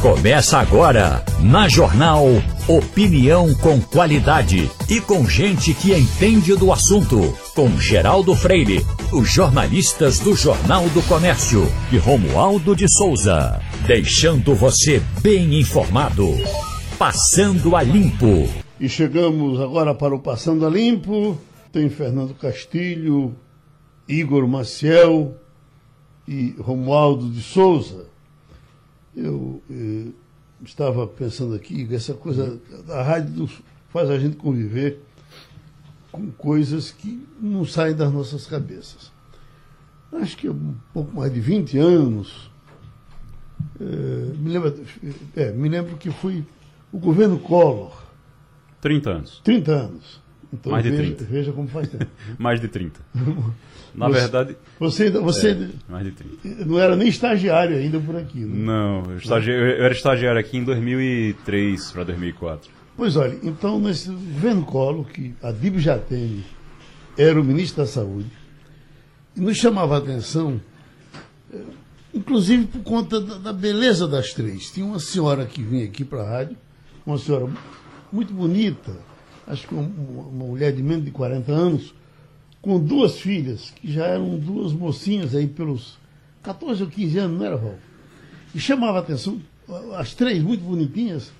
Começa agora, na Jornal Opinião com qualidade e com gente que entende do assunto. Com Geraldo Freire, os jornalistas do Jornal do Comércio e Romualdo de Souza. Deixando você bem informado. Passando a Limpo. E chegamos agora para o Passando a Limpo. Tem Fernando Castilho, Igor Maciel e Romualdo de Souza. Eu eh, estava pensando aqui, essa coisa, a rádio faz a gente conviver com coisas que não saem das nossas cabeças. Acho que um pouco mais de 20 anos, eh, me, lembro, é, me lembro que foi o governo Collor. 30 anos. 30 anos. Então, mais de veja, 30. Veja como faz tempo. mais de 30. Na você, verdade. Você, você é, mais de 30. não era nem estagiário ainda por aqui, né? Não, eu, estagi... eu era estagiário aqui em 2003 para 2004. Pois olha, então nesse governo Collor, que a Dib Jatene era o ministro da Saúde, nos chamava a atenção, eh, inclusive por conta da, da beleza das três. Tinha uma senhora que vinha aqui para a rádio, uma senhora muito bonita, acho que uma, uma mulher de menos de 40 anos, com duas filhas, que já eram duas mocinhas aí pelos 14 ou 15 anos, não era, Val? E chamava a atenção, as três muito bonitinhas,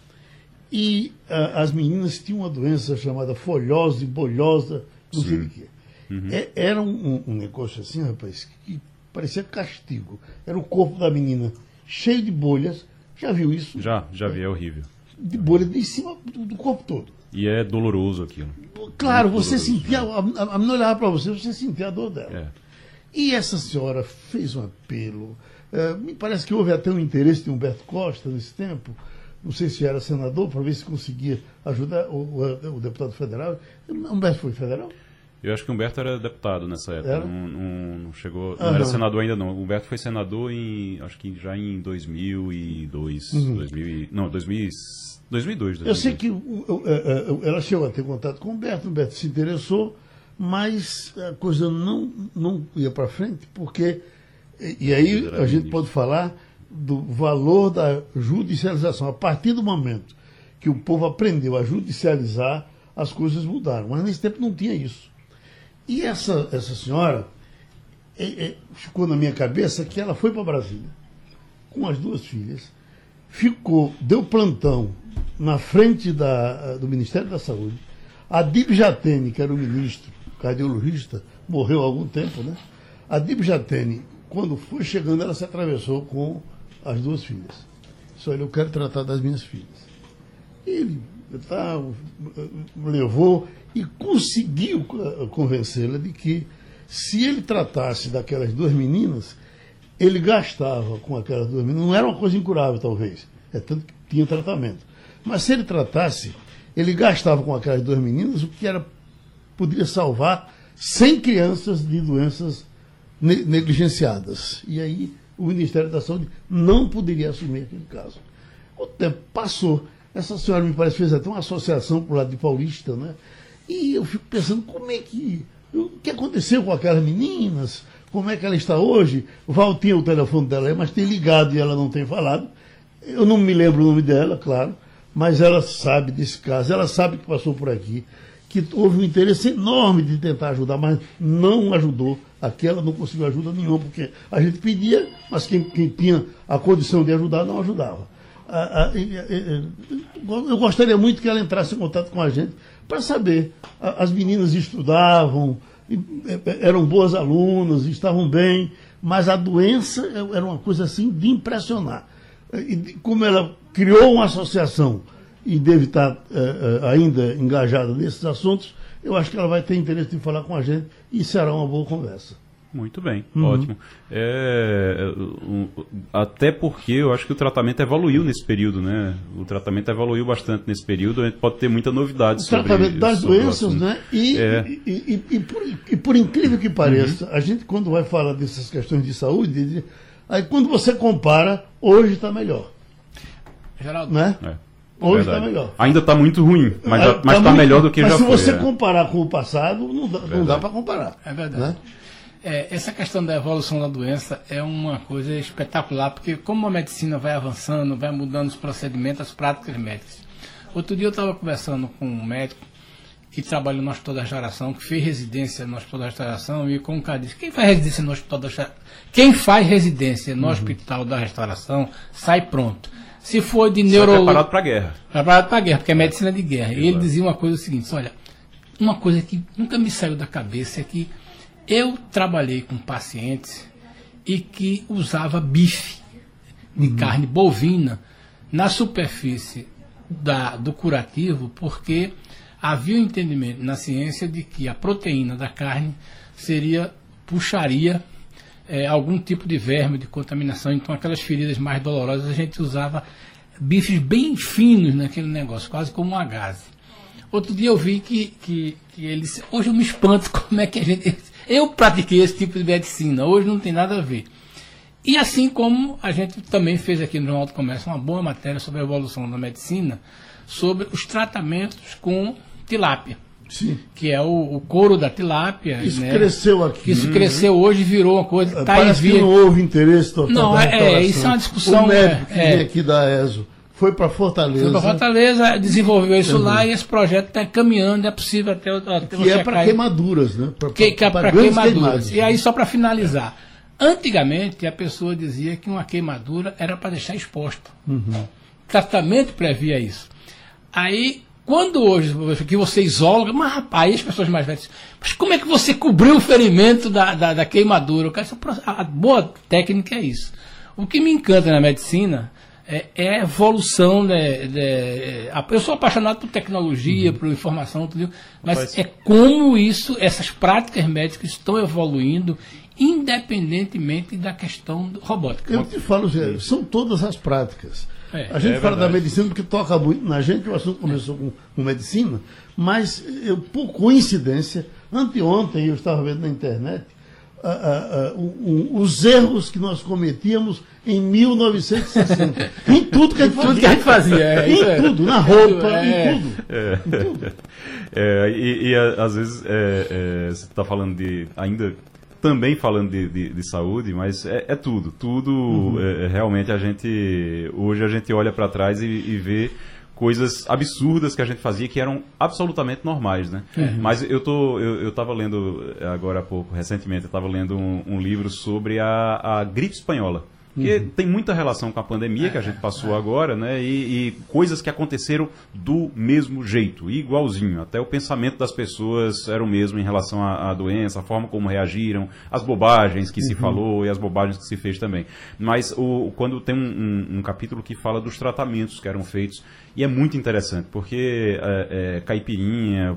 e as meninas tinham uma doença chamada folhose, bolhosa, não sei de quê. Uhum. É, era um, um, negócio assim, rapaz, que parecia castigo. Era o corpo da menina cheio de bolhas. Já viu isso? Já, já vi, é horrível. De bolha de cima do, do corpo todo. E é doloroso aquilo. Claro, você sentia, a, a menina olhava para você, você sentia a dor dela. É. E essa senhora fez um apelo. Uh, me parece que houve até um interesse de Humberto Costa nesse tempo não sei se era senador, para ver se conseguia ajudar o, o, o, deputado federal. Humberto foi federal? Eu acho que Humberto era deputado nessa época. Não, não, não, chegou. Não era senador ainda não. Humberto foi senador em. acho que já em 2002. Uhum. 2000, não, 2000, 2002, 2002. Eu sei que ela chegou a ter contato com Humberto, Humberto se interessou, mas a coisa não, não ia para frente, porque. E aí a gente pode falar do valor da judicialização. A partir do momento que o povo aprendeu a judicializar, as coisas mudaram. Mas nesse tempo não tinha isso. E essa, essa senhora é, é, ficou na minha cabeça que ela foi para Brasília com as duas filhas, ficou, deu plantão na frente da, do Ministério da Saúde. A Dib Jatene, que era o ministro cardiologista, morreu há algum tempo, né? Dib Jatene, quando foi chegando, ela se atravessou com as duas filhas. Só ele, eu quero tratar das minhas filhas. Ele tá, levou e conseguiu convencê-la de que se ele tratasse daquelas duas meninas, ele gastava com aquelas duas meninas. Não era uma coisa incurável, talvez. É tanto que tinha tratamento. Mas se ele tratasse, ele gastava com aquelas duas meninas o que era poderia salvar 100 crianças de doenças negligenciadas. E aí o Ministério da Saúde não poderia assumir aquele caso. O tempo passou. Essa senhora me parece fez até uma associação para o lado de Paulista, né? E eu fico pensando como é que. O que aconteceu com aquelas meninas? Como é que ela está hoje? Val tinha o telefone dela, mas tem ligado e ela não tem falado. Eu não me lembro o nome dela, claro, mas ela sabe desse caso, ela sabe que passou por aqui que houve um interesse enorme de tentar ajudar, mas não ajudou. Aquela não conseguiu ajuda nenhuma, porque a gente pedia, mas quem, quem tinha a condição de ajudar não ajudava. Eu gostaria muito que ela entrasse em contato com a gente para saber. As meninas estudavam, eram boas alunas, estavam bem, mas a doença era uma coisa assim de impressionar. E como ela criou uma associação e deve estar uh, ainda engajada nesses assuntos, eu acho que ela vai ter interesse em falar com a gente e será uma boa conversa. Muito bem, uhum. ótimo. É, um, até porque eu acho que o tratamento evoluiu nesse período, né? O tratamento evoluiu bastante nesse período, a gente pode ter muita novidade o sobre tratamento das sobre doenças, né? E, é. e, e, e, por, e, por, incrível que pareça, uhum. a gente quando vai falar dessas questões de saúde, aí quando você compara, hoje está melhor. Geraldo, né? É. Hoje está melhor. Ainda está muito ruim, mas está tá, tá melhor do que mas já foi. Mas se você é. comparar com o passado, não dá, não dá para comparar. É verdade. Né? É, essa questão da evolução da doença é uma coisa espetacular, porque como a medicina vai avançando, vai mudando os procedimentos, as práticas médicas. Outro dia eu estava conversando com um médico que trabalha no Hospital da Restauração, que fez residência no Hospital da Restauração, e com um cara disse, quem faz residência no Hospital da Restauração? Quem faz residência no uhum. Hospital da Restauração sai pronto. Se for de neurologia. preparado para a guerra. Preparado para guerra, porque é medicina de guerra. E ele dizia uma coisa o seguinte: olha, uma coisa que nunca me saiu da cabeça é que eu trabalhei com pacientes e que usava bife de uhum. carne bovina na superfície da, do curativo, porque havia um entendimento na ciência de que a proteína da carne seria puxaria é, algum tipo de verme, de contaminação. Então, aquelas feridas mais dolorosas, a gente usava bifes bem finos naquele negócio, quase como uma gaze. Outro dia eu vi que, que, que ele disse, hoje eu me espanto como é que a gente. Eu pratiquei esse tipo de medicina, hoje não tem nada a ver. E assim como a gente também fez aqui no Jornal do Comércio uma boa matéria sobre a evolução da medicina, sobre os tratamentos com tilápia. Sim. que é o, o couro da tilápia. Isso né? cresceu aqui. Isso cresceu hoje virou uma coisa. Tá Parece que não houve interesse total. Não, é, é, isso é uma discussão. O médico é, é. aqui da ESO foi para Fortaleza. Foi para Fortaleza, desenvolveu isso uhum. lá e esse projeto está caminhando, é possível até, até Que é para queimaduras, né? Pra, que, que é para queimaduras. Queimadas. E aí, só para finalizar. Antigamente, a pessoa dizia que uma queimadura era para deixar exposta. Uhum. O tratamento previa isso. Aí quando hoje que você isola, mas rapaz, as pessoas mais velhas, mas como é que você cobriu o ferimento da, da, da queimadura? A boa técnica é isso. O que me encanta na medicina é, é a evolução. De, de, eu sou apaixonado por tecnologia, uhum. por informação, tudo, mas Rapaz. é como isso, essas práticas médicas estão evoluindo independentemente da questão robótica. Eu te falo, são todas as práticas. É, a gente é fala verdade. da medicina porque toca muito na gente, o assunto começou com, com medicina, mas eu, por coincidência, anteontem eu estava vendo na internet uh, uh, uh, os erros que nós cometíamos em 1960. em tudo que a gente fazia. Tudo que a gente fazia. É, em é. tudo, na roupa, é. em tudo. É. Em tudo. É, e, e, às vezes você está falando de ainda também falando de, de, de saúde, mas é, é tudo. Tudo uhum. é, é realmente a gente. Hoje a gente olha para trás e, e, vê coisas absurdas que a gente fazia que eram absolutamente normais, né? Uhum. Mas eu tô, eu, eu tava lendo agora há pouco, recentemente, eu estava lendo um, um, livro sobre a, a gripe espanhola. Porque uhum. tem muita relação com a pandemia que a gente passou agora, né? E, e, coisas que aconteceram do mesmo jeito, igualzinho. Até o pensamento das pessoas era o mesmo em relação à, à doença, a forma como reagiram, as bobagens que uhum. se falou e as bobagens que se fez também. Mas o, quando tem um, um, um capítulo que fala dos tratamentos que eram feitos e é muito interessante, porque é, é, caipirinha,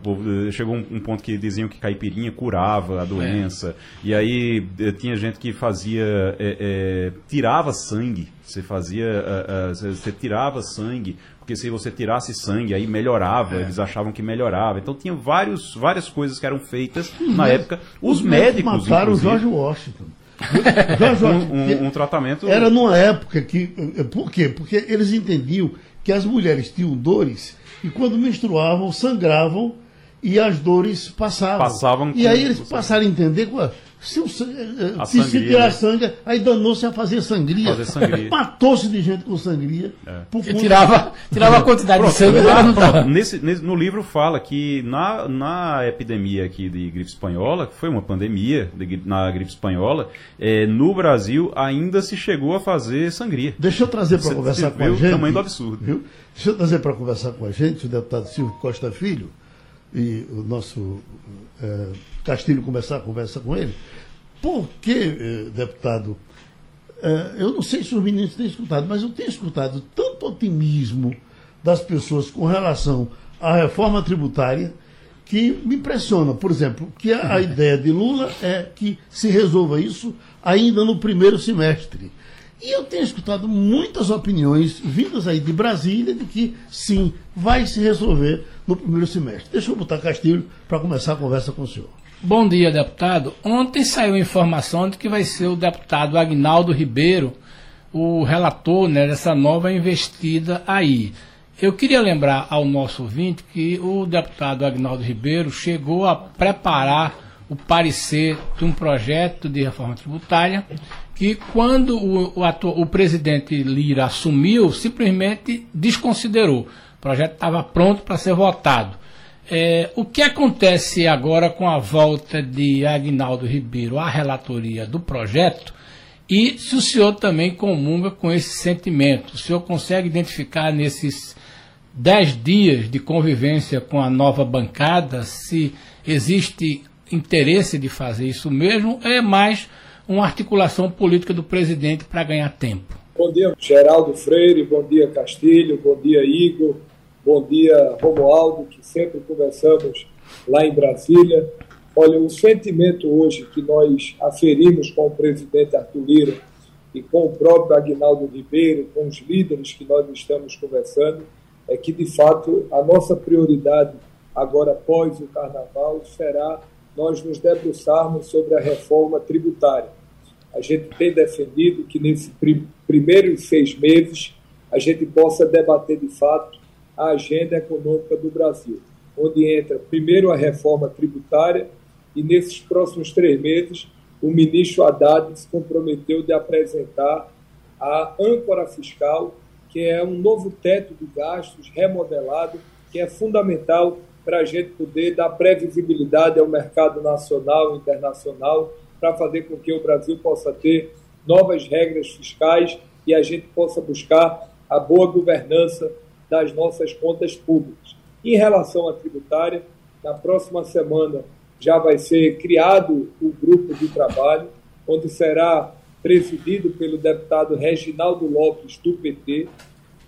chegou um, um, ponto que diziam que caipirinha curava a doença, é. e aí é, tinha gente que fazia, é, é, tirava sangue, você fazia, você tirava sangue, porque se você tirasse sangue aí melhorava, eles achavam que melhorava. Então tinha vários, várias coisas que eram feitas na época. Os, os médicos. Mataram o George Washington. George Washington um, um, tratamento. Era numa época que. Por quê? Porque eles entendiam que as mulheres tinham dores e quando menstruavam sangravam e as dores passavam. Passavam e aí eles passaram a entender se, eh, eh, se, se tirar né? sangue, aí danou-se a fazer sangria. Fazer sangria. Matou-se de gente com sangria. É. tirava, tirava a quantidade Pronto, de sangue. Lá, nesse, nesse, no livro fala que na, na epidemia aqui de gripe espanhola, que foi uma pandemia de, na gripe espanhola, é, no Brasil ainda se chegou a fazer sangria. Deixa eu trazer para conversar com a gente. o tamanho do absurdo. Viu? Deixa eu trazer para conversar com a gente o deputado Silvio Costa Filho e o nosso Castilho começar a conversa com ele. Por que, eh, deputado, eh, eu não sei se os meninos têm escutado, mas eu tenho escutado tanto otimismo das pessoas com relação à reforma tributária que me impressiona. Por exemplo, que a, a ideia de Lula é que se resolva isso ainda no primeiro semestre. E eu tenho escutado muitas opiniões vindas aí de Brasília de que sim, vai se resolver no primeiro semestre. Deixa eu botar Castilho para começar a conversa com o senhor. Bom dia, deputado. Ontem saiu informação de que vai ser o deputado Agnaldo Ribeiro o relator né, dessa nova investida aí. Eu queria lembrar ao nosso ouvinte que o deputado Agnaldo Ribeiro chegou a preparar o parecer de um projeto de reforma tributária que, quando o, o, o presidente Lira assumiu, simplesmente desconsiderou. O projeto estava pronto para ser votado. É, o que acontece agora com a volta de Agnaldo Ribeiro à relatoria do projeto? E se o senhor também comunga com esse sentimento, o senhor consegue identificar nesses dez dias de convivência com a nova bancada se existe interesse de fazer isso mesmo, é mais uma articulação política do presidente para ganhar tempo. Bom dia, Geraldo Freire, bom dia, Castilho, bom dia, Igor, bom dia, Romualdo, que sempre conversamos lá em Brasília. Olha, o sentimento hoje que nós aferimos com o presidente Arthur Lira e com o próprio Agnaldo Ribeiro, com os líderes que nós estamos conversando, é que, de fato, a nossa prioridade agora, após o Carnaval, será nós nos debruçarmos sobre a reforma tributária. A gente tem defendido que nesses primeiros seis meses a gente possa debater de fato a agenda econômica do Brasil, onde entra primeiro a reforma tributária e nesses próximos três meses o ministro Haddad se comprometeu de apresentar a âncora fiscal, que é um novo teto de gastos remodelado, que é fundamental para a gente poder dar previsibilidade ao mercado nacional e internacional, para fazer com que o Brasil possa ter novas regras fiscais e a gente possa buscar a boa governança das nossas contas públicas. Em relação à tributária, na próxima semana já vai ser criado o grupo de trabalho, onde será presidido pelo deputado Reginaldo Lopes, do PT.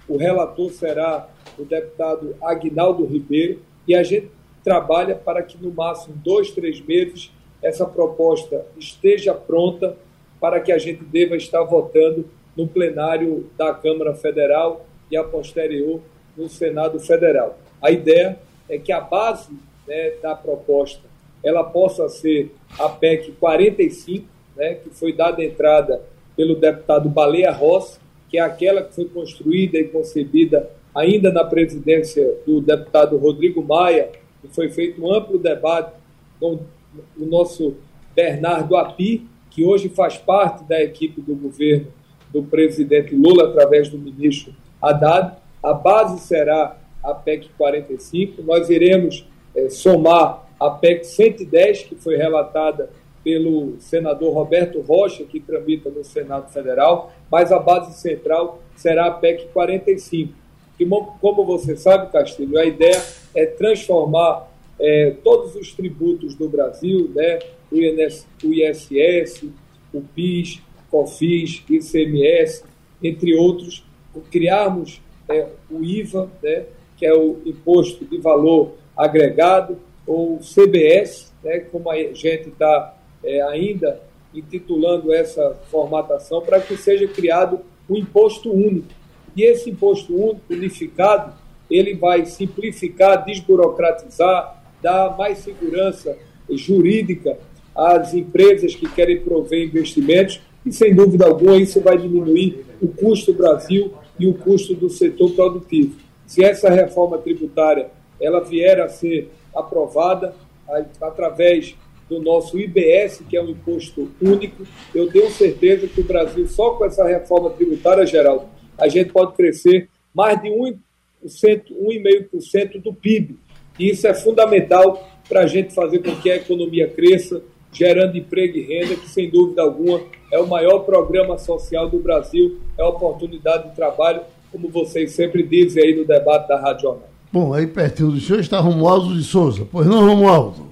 O relator será o deputado Agnaldo Ribeiro, e a gente trabalha para que no máximo dois, três meses essa proposta esteja pronta para que a gente deva estar votando no plenário da Câmara Federal e a posterior no Senado Federal. A ideia é que a base né, da proposta ela possa ser a PEC 45, né, que foi dada entrada pelo deputado Baleia Rossi, que é aquela que foi construída e concebida ainda na presidência do deputado Rodrigo Maia, e foi feito um amplo debate com o nosso Bernardo Api, que hoje faz parte da equipe do governo do presidente Lula, através do ministro Haddad. A base será a PEC 45. Nós iremos é, somar a PEC 110, que foi relatada pelo senador Roberto Rocha, que tramita no Senado Federal, mas a base central será a PEC 45 que, como você sabe, Castilho, a ideia é transformar é, todos os tributos do Brasil, né, o, INS, o ISS, o PIS, COFIS, ICMS, entre outros, criarmos é, o IVA, né, que é o Imposto de Valor Agregado, ou CBS, né, como a gente está é, ainda intitulando essa formatação, para que seja criado um imposto único. E esse imposto único unificado, ele vai simplificar, desburocratizar, dar mais segurança jurídica às empresas que querem prover investimentos e, sem dúvida alguma, isso vai diminuir o custo do Brasil e o custo do setor produtivo. Se essa reforma tributária ela vier a ser aprovada através do nosso IBS, que é um imposto único, eu tenho certeza que o Brasil, só com essa reforma tributária, Geraldo, a gente pode crescer mais de 1%, 1,5% do PIB. E isso é fundamental para a gente fazer com que a economia cresça, gerando emprego e renda, que sem dúvida alguma é o maior programa social do Brasil, é a oportunidade de trabalho, como vocês sempre dizem aí no debate da Rádio Jornal. Bom, aí pertinho do senhor está Romualdo de Souza. Pois não, Romualdo?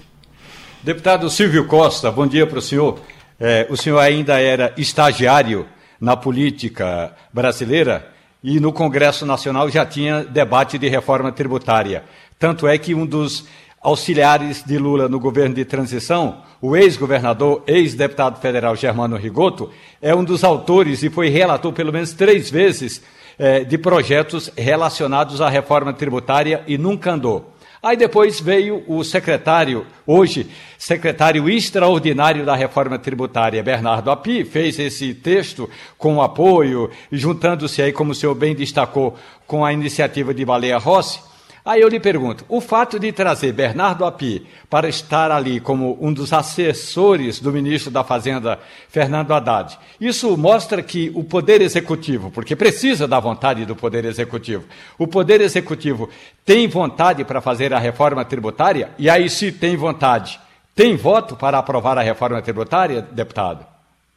Deputado Silvio Costa, bom dia para o senhor. É, o senhor ainda era estagiário na política brasileira e no Congresso Nacional já tinha debate de reforma tributária. Tanto é que um dos auxiliares de Lula no governo de transição, o ex-governador, ex-deputado federal Germano Rigoto, é um dos autores e foi relator pelo menos três vezes eh, de projetos relacionados à reforma tributária e nunca andou. Aí depois veio o secretário, hoje, secretário extraordinário da reforma tributária, Bernardo Api, fez esse texto com apoio, juntando-se aí, como o senhor bem destacou, com a iniciativa de Baleia Rossi. Aí eu lhe pergunto: o fato de trazer Bernardo Api para estar ali como um dos assessores do ministro da Fazenda, Fernando Haddad, isso mostra que o Poder Executivo, porque precisa da vontade do Poder Executivo, o Poder Executivo tem vontade para fazer a reforma tributária? E aí, se tem vontade, tem voto para aprovar a reforma tributária, deputado?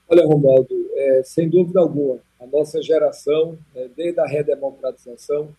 Olha, Romualdo, é, sem dúvida alguma, a nossa geração, é, desde a redemocratização,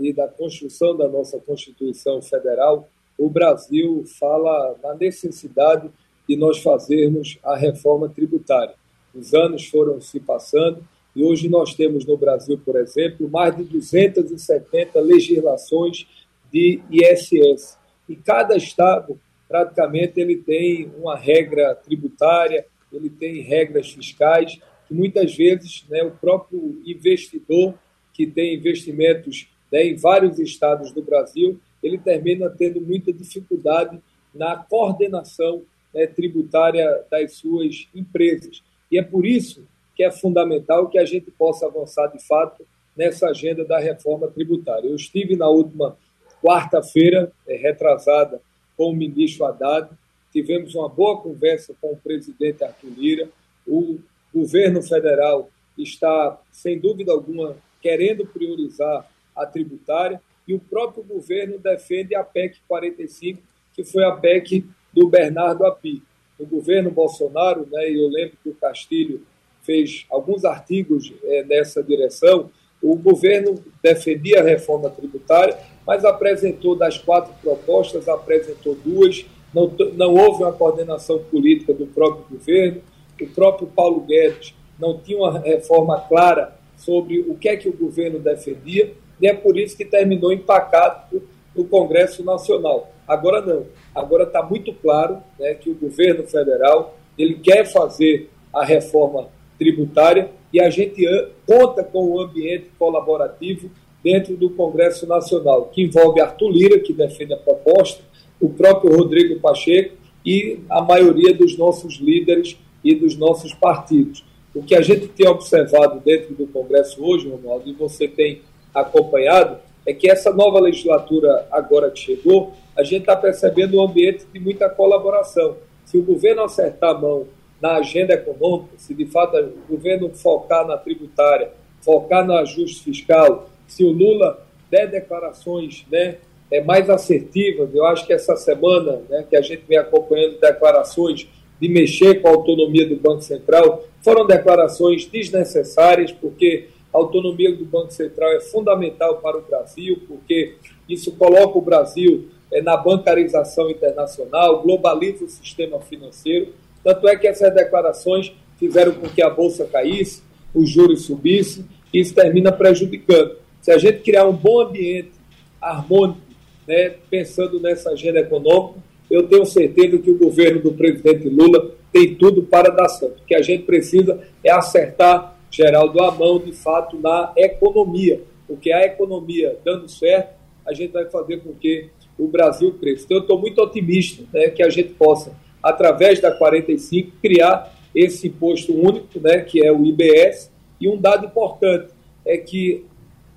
e da construção da nossa Constituição Federal, o Brasil fala na necessidade de nós fazermos a reforma tributária. Os anos foram se passando e hoje nós temos no Brasil, por exemplo, mais de 270 legislações de ISS. E cada estado, praticamente, ele tem uma regra tributária, ele tem regras fiscais, que muitas vezes né, o próprio investidor que tem investimentos né, em vários estados do Brasil, ele termina tendo muita dificuldade na coordenação né, tributária das suas empresas. E é por isso que é fundamental que a gente possa avançar de fato nessa agenda da reforma tributária. Eu estive na última quarta-feira, é, retrasada, com o ministro Haddad, tivemos uma boa conversa com o presidente Arthur Lira. O governo federal está, sem dúvida alguma, querendo priorizar a tributária e o próprio governo defende a PEC 45, que foi a PEC do Bernardo Api. O governo Bolsonaro, né, eu lembro que o Castilho fez alguns artigos é, nessa direção, o governo defendia a reforma tributária, mas apresentou das quatro propostas, apresentou duas, não, não houve uma coordenação política do próprio governo, o próprio Paulo Guedes não tinha uma reforma clara sobre o que é que o governo defendia, e é por isso que terminou empacado no Congresso Nacional. Agora não. Agora está muito claro né, que o governo federal ele quer fazer a reforma tributária e a gente conta com o um ambiente colaborativo dentro do Congresso Nacional, que envolve Arthur Lira, que defende a proposta, o próprio Rodrigo Pacheco e a maioria dos nossos líderes e dos nossos partidos. O que a gente tem observado dentro do Congresso hoje, Ronaldo, e você tem acompanhado é que essa nova legislatura agora que chegou, a gente está percebendo um ambiente de muita colaboração. Se o governo acertar a mão na agenda econômica, se de fato o governo focar na tributária, focar no ajuste fiscal, se o Lula der declarações né, é, mais assertivas, eu acho que essa semana né, que a gente vem acompanhando declarações de mexer com a autonomia do Banco Central, foram declarações desnecessárias, porque a autonomia do Banco Central é fundamental para o Brasil, porque isso coloca o Brasil é, na bancarização internacional, globaliza o sistema financeiro. Tanto é que essas declarações fizeram com que a Bolsa caísse, os juros subissem, e isso termina prejudicando. Se a gente criar um bom ambiente harmônico, né, pensando nessa agenda econômica, eu tenho certeza que o governo do presidente Lula tem tudo para dar certo. O que a gente precisa é acertar Geraldo a mão, de fato, na economia. Porque a economia dando certo, a gente vai fazer com que o Brasil cresça. Então, eu estou muito otimista né, que a gente possa, através da 45, criar esse imposto único, né, que é o IBS. E um dado importante é que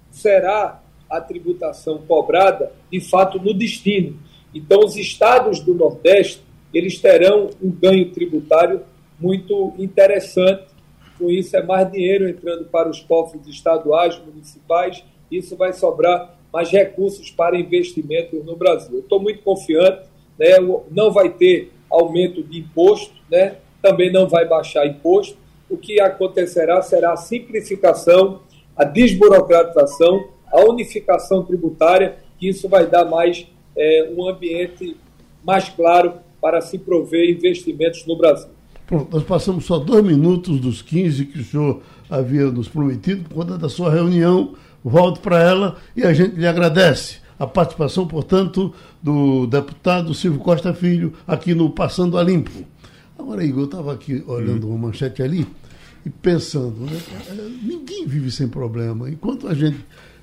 será a tributação cobrada, de fato, no destino. Então, os estados do Nordeste, eles terão um ganho tributário muito interessante com isso, é mais dinheiro entrando para os cofres estaduais, municipais. Isso vai sobrar mais recursos para investimentos no Brasil. Estou muito confiante. Né? Não vai ter aumento de imposto, né? também não vai baixar imposto. O que acontecerá será a simplificação, a desburocratização, a unificação tributária, que isso vai dar mais é, um ambiente mais claro para se prover investimentos no Brasil. Pronto, nós passamos só dois minutos dos 15 que o senhor havia nos prometido por conta da sua reunião. Volto para ela e a gente lhe agradece a participação, portanto, do deputado Silvio Costa Filho aqui no Passando a Limpo. Agora, Igor, eu estava aqui olhando uma manchete ali e pensando, né? ninguém vive sem problema. Enquanto a gente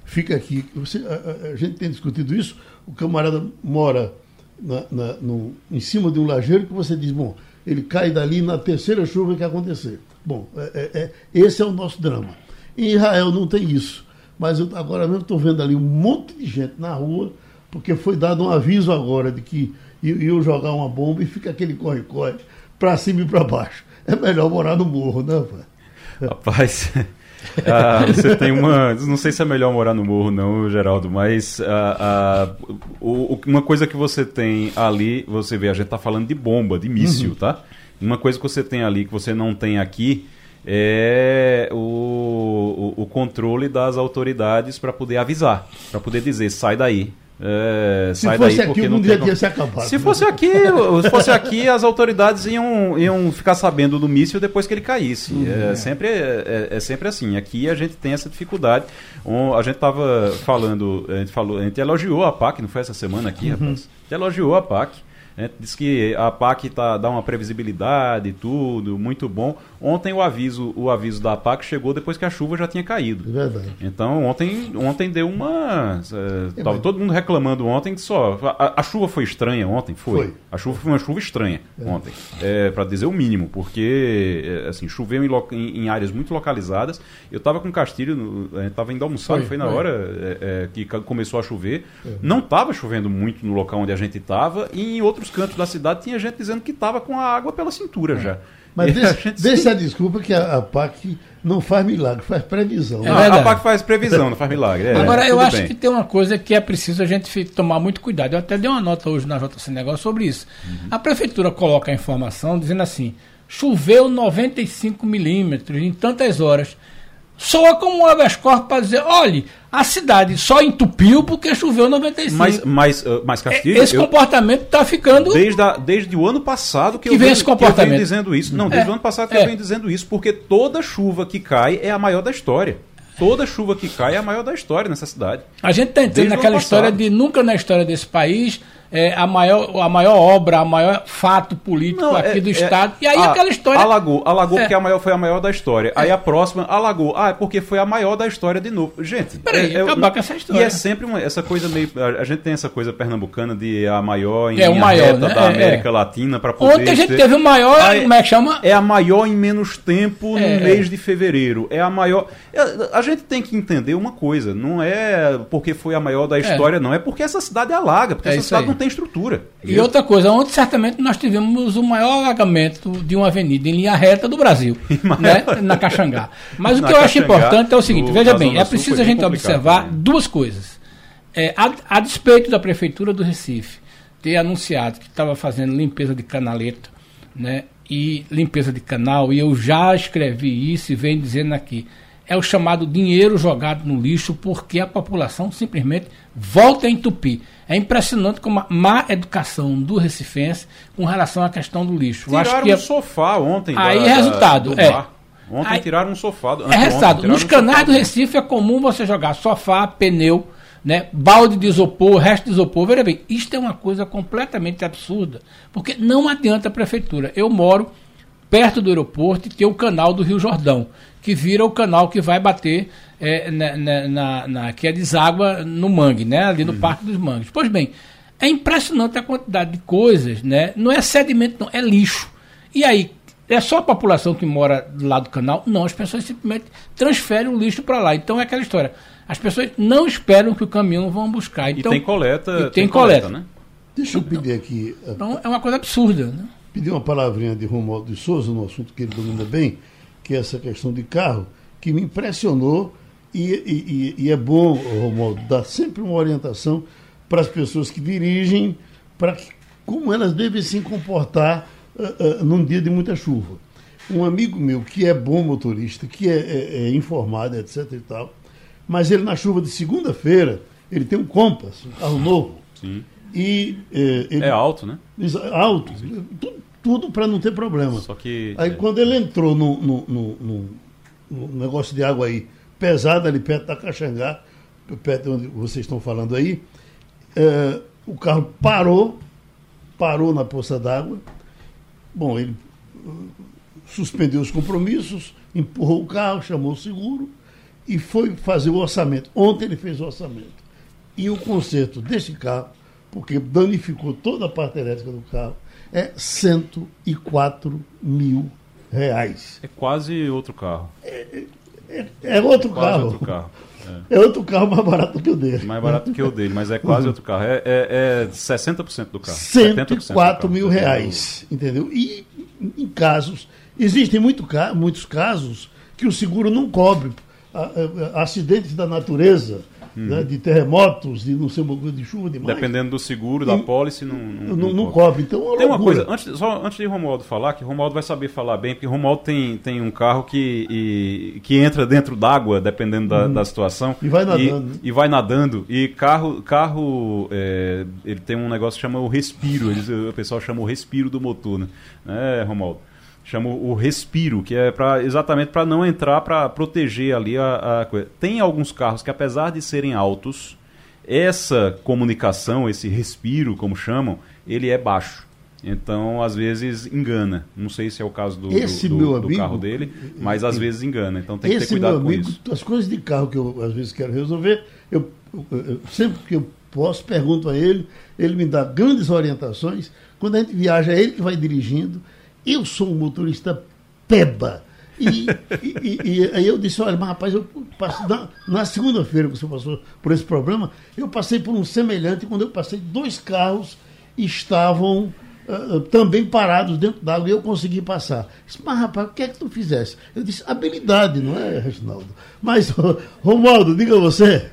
fica aqui, você, a, a, gente tem discutido isso, o camarada mora na, na, no, em cima de um lajeiro que você diz, bom, ele cai dali na terceira chuva que acontecer. Bom, é, é, é, esse é o nosso drama. Em Israel não tem isso. Mas eu, agora mesmo estou vendo ali um monte de gente na rua, porque foi dado um aviso agora de que iam jogar uma bomba e fica aquele corre-corre para cima e para baixo. É melhor morar no morro, né, pai? Rapaz, ah, você tem uma. Não sei se é melhor morar no morro, não, Geraldo, mas ah, ah, o, uma coisa que você tem ali, você vê, a gente está falando de bomba, de míssil, uhum. tá? Uma coisa que você tem ali que você não tem aqui é o, o, o controle das autoridades para poder avisar, para poder dizer, sai daí. É, se fosse aqui, o mundo já tinha se acabado. Se fosse aqui, se fosse aqui, as autoridades iam, iam ficar sabendo do míssil depois que ele caísse. Uhum. É, sempre, é, é, sempre assim. Aqui a gente tem essa dificuldade. Um, a gente estava falando, a gente, falou, a gente elogiou a PAC, não foi essa semana aqui, uhum. rapaz? A gente elogiou a PAC. Né? Diz que a PAC tá, dá uma previsibilidade e tudo, muito bom. Ontem o aviso, o aviso da PAC chegou depois que a chuva já tinha caído. É verdade. Então ontem, ontem deu uma. É, tava todo mundo reclamando ontem que só. A, a, chuva foi estranha ontem? Foi. foi. A chuva foi uma chuva estranha é. ontem. É, para dizer o mínimo, porque é, assim, choveu em, em, em, áreas muito localizadas. Eu estava com o Castilho, a gente estava indo almoçar, foi, foi na foi. hora é, é, que começou a chover. Não estava chovendo muito no local onde a gente estava, e em outros cantos da cidade tinha gente dizendo que estava com a água pela cintura já. Mas deixa, deixa a desculpa que a, a PAC não faz milagre, faz previsão. É a PAC faz previsão, não faz milagre. É, Agora, eu acho bem. que tem uma coisa que é preciso a gente tomar muito cuidado. Eu até dei uma nota hoje na JC Negócio sobre isso. Uhum. A prefeitura coloca a informação dizendo assim: choveu 95 milímetros em tantas horas soa como um habeas corpus para dizer, olhe, a cidade só entupiu porque choveu 95. Mas, mas, uh, mas Castilho... Esse eu, comportamento está ficando... Desde, a, desde o ano passado que, que eu, venho, esse comportamento. eu venho dizendo isso. Não, desde é, o ano passado que é. eu venho dizendo isso, porque toda chuva que cai é a maior da história. Toda chuva que cai é a maior da história nessa cidade. A gente está entrando naquela história de nunca na história desse país é, a, maior, a maior obra, a maior fato político Não, aqui é, do é, Estado. E aí a, aquela história. Alagou, alagou é. porque a maior foi a maior da história. Aí a próxima, alagou. Ah, é porque foi a maior da história de novo. Gente, Peraí, é, acabar com essa história. E é sempre uma, essa coisa meio. A gente tem essa coisa pernambucana de a maior em é, o maior, né? da é, América Latina para poder. Ontem a gente ter... teve o maior, aí, como é que chama? É a maior em menos tempo no mês de fevereiro. É a maior. A gente tem que entender uma coisa. Não é porque foi a maior da história, não. É porque essa cidade alaga, porque essa cidade não tem estrutura. E outra coisa, ontem certamente nós tivemos o maior alagamento de uma avenida em linha reta do Brasil, né? na Caxangá. Mas o que eu acho importante é o seguinte, veja bem, é preciso a gente observar né? duas coisas. É, a, a despeito da Prefeitura do Recife ter anunciado que estava fazendo limpeza de canaleta, né? E limpeza de canal, e eu já escrevi isso e venho dizendo aqui é o chamado dinheiro jogado no lixo, porque a população simplesmente volta a entupir. É impressionante como a má educação do recifense com relação à questão do lixo. Tiraram acho que um é... sofá ontem. Aí, da, resultado, da, é. Ontem aí, tiraram um sofá. É resultado. Nos canais do Recife é comum você jogar sofá, pneu, né, balde de isopor, resto de isopor. Veja bem, isto é uma coisa completamente absurda, porque não adianta a prefeitura. Eu moro perto do aeroporto e tem o canal do Rio Jordão que vira o canal que vai bater é, na, na, na, que é deságua no mangue, né? ali no uhum. Parque dos Mangues. Pois bem, é impressionante a quantidade de coisas, né? não é sedimento, não, é lixo. E aí, é só a população que mora do lado do canal? Não, as pessoas simplesmente transferem o lixo para lá. Então é aquela história. As pessoas não esperam que o caminhão vão buscar. Então, e tem coleta. E tem, tem coleta. coleta. né? Deixa eu pedir aqui. Então é uma coisa absurda. Né? Pedir uma palavrinha de Romualdo de Souza no assunto que ele domina bem que é essa questão de carro, que me impressionou e, e, e é bom, Romualdo, dar sempre uma orientação para as pessoas que dirigem, para como elas devem se comportar uh, uh, num dia de muita chuva. Um amigo meu que é bom motorista, que é, é, é informado, etc e tal, mas ele na chuva de segunda-feira, ele tem um Compass, um carro novo. Sim. E, eh, ele, é alto, né? Alto. Tudo, tudo para não ter problema. Só que. Aí é... quando ele entrou no, no, no, no, negócio de água aí, pesado ali perto da Caxangá, perto de onde vocês estão falando aí, é, o carro parou, parou na poça d'água. Bom, ele uh, suspendeu os compromissos, empurrou o carro, chamou o seguro e foi fazer o orçamento. Ontem ele fez o orçamento. E o conserto desse carro, porque danificou toda a parte elétrica do carro, é 104 mil reais. É quase outro carro. É, é, é outro, carro. outro carro. é. é. outro carro mais barato que o dele. Mais barato que o dele, mas é quase outro carro. É, é, é 60% do carro. 104 mil reais, entendeu? E em casos, existem muito, muitos casos que o seguro não cobre. Acidentes da natureza, né, de terremotos, de não sei de chuva demais. Dependendo do seguro, da pólice, não, não, não, não cobre. Então, é tem uma coisa, antes, só antes de Romualdo falar, que Romualdo vai saber falar bem, porque Romualdo tem, tem um carro que, e, que entra dentro d'água, dependendo da, hum. da situação. E vai nadando. E, né? e vai nadando. E carro, carro é, ele tem um negócio que chama o respiro. Eles, o pessoal chama o respiro do motor, né? É, Romualdo? Chama o respiro, que é para exatamente para não entrar para proteger ali a, a, coisa. Tem alguns carros que apesar de serem altos, essa comunicação, esse respiro, como chamam, ele é baixo. Então, às vezes, engana. Não sei se é o caso do, esse do, do, amigo, do carro dele, mas às vezes engana. Então tem que ter cuidado meu amigo, com isso. As coisas de carro que eu às vezes quero resolver, eu, eu, eu, sempre que eu posso, pergunto a ele, ele me dá grandes orientações. Quando a gente viaja, é ele que vai dirigindo eu sou um motorista peba. E, e, e, aí eu disse, olha, mas rapaz, eu passei, na, na segunda-feira que você passou por esse problema, eu passei por um semelhante, quando eu passei, dois carros estavam uh, também parados dentro d'água e eu consegui passar. Disse, mas rapaz, o que é que tu fizesse? Eu disse, habilidade, não é, Reginaldo? Mas, Romualdo, diga você.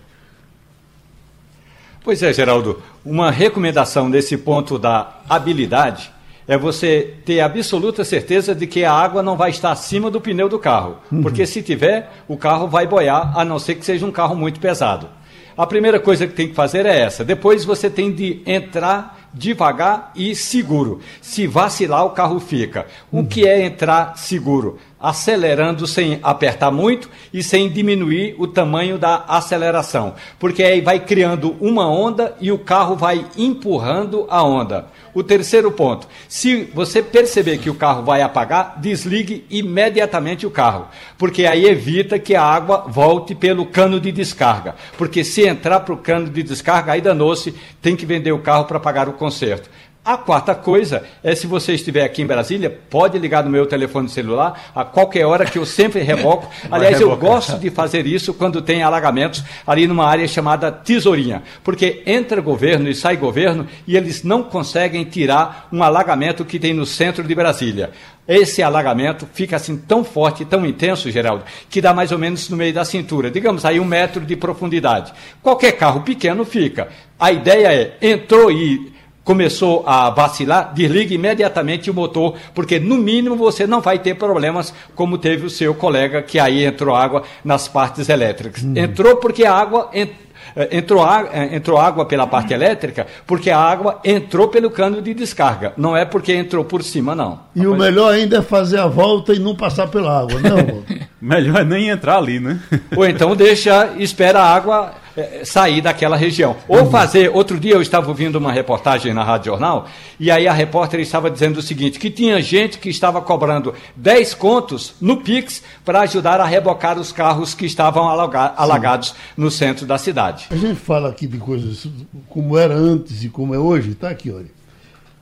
Pois é, Geraldo, uma recomendação nesse ponto da habilidade é você ter absoluta certeza de que a água não vai estar acima do pneu do carro. Uhum. Porque se tiver, o carro vai boiar, a não ser que seja um carro muito pesado. A primeira coisa que tem que fazer é essa. Depois você tem de entrar devagar e seguro. Se vacilar, o carro fica. O que é entrar seguro? Acelerando sem apertar muito e sem diminuir o tamanho da aceleração. Porque aí vai criando uma onda e o carro vai empurrando a onda. O terceiro ponto: se você perceber que o carro vai apagar, desligue imediatamente o carro, porque aí evita que a água volte pelo cano de descarga. Porque se entrar para o cano de descarga, aí danou-se, tem que vender o carro para pagar o conserto. A quarta coisa é se você estiver aqui em Brasília, pode ligar no meu telefone celular a qualquer hora que eu sempre revoco. Aliás, eu gosto de fazer isso quando tem alagamentos ali numa área chamada Tesourinha, porque entra governo e sai governo e eles não conseguem tirar um alagamento que tem no centro de Brasília. Esse alagamento fica assim tão forte, tão intenso, Geraldo, que dá mais ou menos no meio da cintura, digamos aí um metro de profundidade. Qualquer carro pequeno fica. A ideia é, entrou e começou a vacilar, desligue imediatamente o motor, porque no mínimo você não vai ter problemas como teve o seu colega que aí entrou água nas partes elétricas. Hum. Entrou porque a água eh, entrou, eh, entrou água pela parte elétrica porque a água entrou pelo cano de descarga. Não é porque entrou por cima, não. E Rapaz... o melhor ainda é fazer a volta e não passar pela água, não? melhor é nem entrar ali, né? Ou então deixa, espera a água é, sair daquela região. Ou uhum. fazer. Outro dia eu estava ouvindo uma reportagem na Rádio Jornal, e aí a repórter estava dizendo o seguinte: que tinha gente que estava cobrando 10 contos no Pix para ajudar a rebocar os carros que estavam alagados Sim. no centro da cidade. A gente fala aqui de coisas como era antes e como é hoje, está aqui, olha.